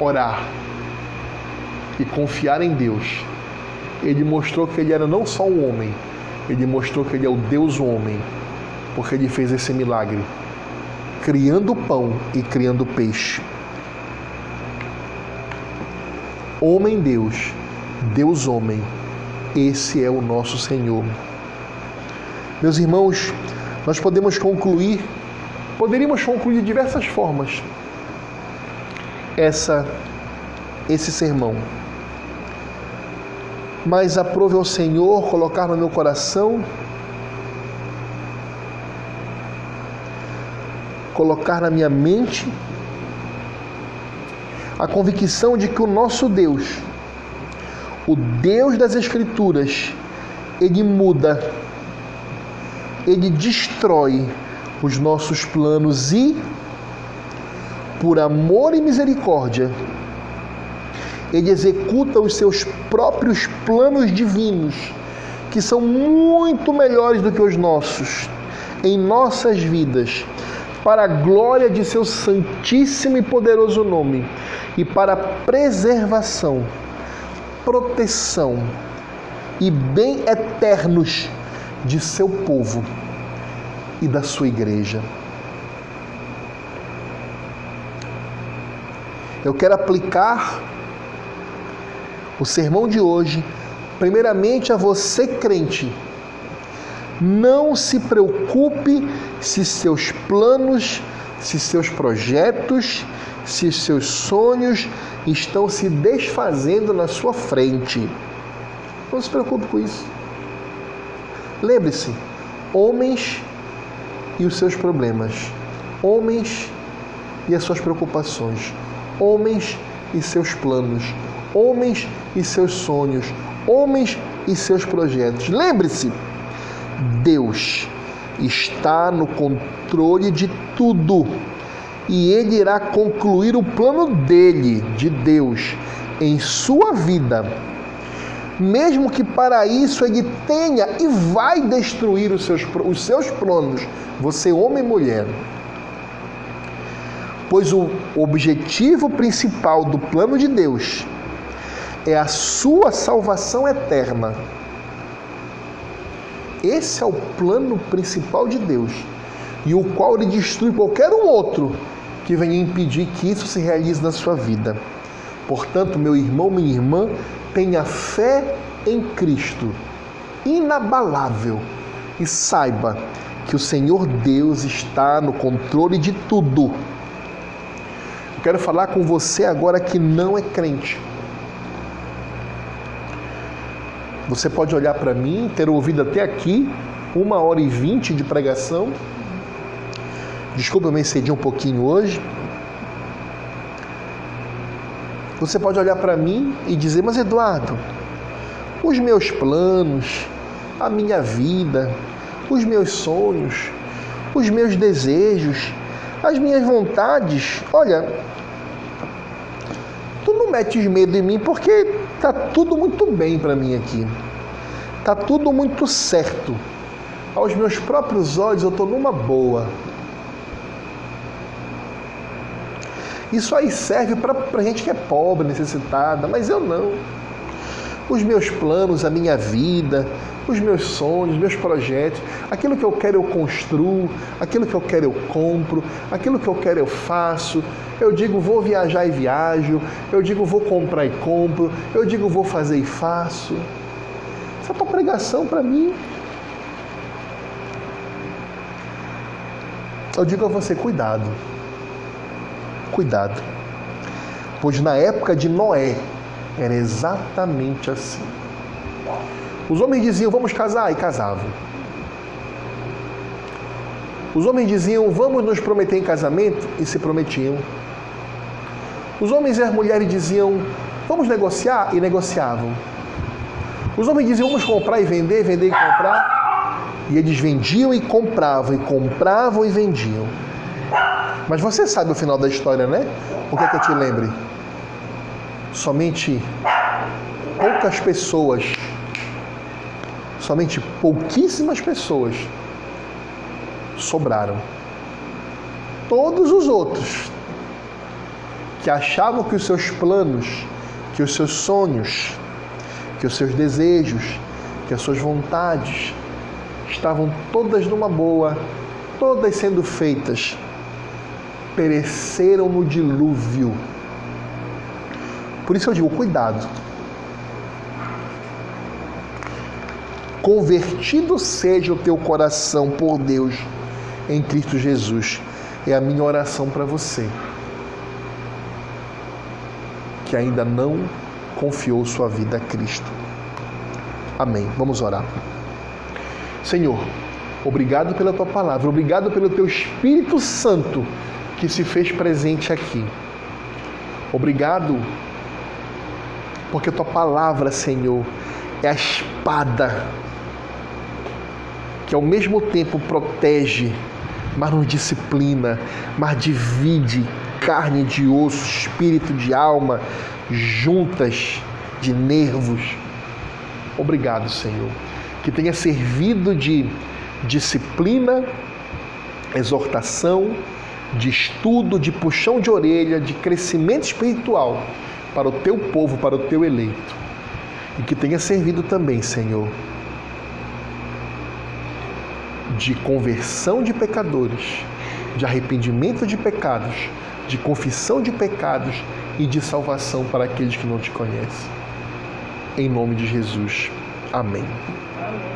orar e confiar em Deus, ele mostrou que ele era não só um homem, ele mostrou que ele é o Deus homem, porque ele fez esse milagre, criando pão e criando peixe. Homem Deus Deus homem. Esse é o nosso Senhor. Meus irmãos, nós podemos concluir, poderíamos concluir de diversas formas essa esse sermão. Mas aprove ao Senhor colocar no meu coração colocar na minha mente a convicção de que o nosso Deus o Deus das Escrituras, ele muda, ele destrói os nossos planos e, por amor e misericórdia, ele executa os seus próprios planos divinos, que são muito melhores do que os nossos, em nossas vidas, para a glória de seu santíssimo e poderoso nome e para a preservação proteção e bem eternos de seu povo e da sua igreja. Eu quero aplicar o sermão de hoje, primeiramente a você crente. Não se preocupe se seus planos, se seus projetos, se seus sonhos estão se desfazendo na sua frente. Não se preocupe com isso. Lembre-se, homens e os seus problemas, homens e as suas preocupações, homens e seus planos, homens e seus sonhos, homens e seus projetos. Lembre-se, Deus está no controle de tudo e ele irá concluir o plano dele, de Deus, em sua vida. Mesmo que para isso ele tenha e vai destruir os seus, os seus planos, você, homem e mulher. Pois o objetivo principal do plano de Deus é a sua salvação eterna. Esse é o plano principal de Deus e o qual ele destrui qualquer um outro que venha impedir que isso se realize na sua vida. Portanto, meu irmão, minha irmã, tenha fé em Cristo, inabalável, e saiba que o Senhor Deus está no controle de tudo. Eu quero falar com você agora que não é crente. Você pode olhar para mim, ter ouvido até aqui uma hora e vinte de pregação. Desculpa, eu me excedi um pouquinho hoje. Você pode olhar para mim e dizer, mas Eduardo, os meus planos, a minha vida, os meus sonhos, os meus desejos, as minhas vontades. Olha, tu não metes medo em mim porque tá tudo muito bem para mim aqui. Tá tudo muito certo. Aos meus próprios olhos eu tô numa boa. Isso aí serve para gente que é pobre, necessitada, mas eu não. Os meus planos, a minha vida, os meus sonhos, meus projetos, aquilo que eu quero eu construo, aquilo que eu quero eu compro, aquilo que eu quero eu faço. Eu digo vou viajar e viajo, eu digo vou comprar e compro, eu digo vou fazer e faço. Essa é tua pregação para mim. Eu digo a você, cuidado. Cuidado. Pois na época de Noé era exatamente assim. Os homens diziam, vamos casar, e casavam. Os homens diziam, vamos nos prometer em casamento, e se prometiam. Os homens e as mulheres diziam, vamos negociar, e negociavam. Os homens diziam, vamos comprar e vender, vender e comprar. E eles vendiam e compravam, e compravam e vendiam. Mas você sabe o final da história, né? O que é que eu te lembre? Somente poucas pessoas somente pouquíssimas pessoas sobraram. Todos os outros que achavam que os seus planos, que os seus sonhos, que os seus desejos, que as suas vontades estavam todas numa boa, todas sendo feitas, pereceram no dilúvio. Por isso eu digo, cuidado convertido seja o teu coração por Deus em Cristo Jesus. É a minha oração para você que ainda não confiou sua vida a Cristo. Amém. Vamos orar. Senhor, obrigado pela tua palavra, obrigado pelo teu Espírito Santo que se fez presente aqui. Obrigado porque tua palavra, Senhor, é a espada que ao mesmo tempo protege, mas nos disciplina, mas divide carne de osso, espírito de alma, juntas de nervos. Obrigado, Senhor, que tenha servido de disciplina, exortação, de estudo, de puxão de orelha, de crescimento espiritual para o teu povo, para o teu eleito. E que tenha servido também, Senhor, de conversão de pecadores, de arrependimento de pecados, de confissão de pecados e de salvação para aqueles que não te conhecem. Em nome de Jesus. Amém. Amém.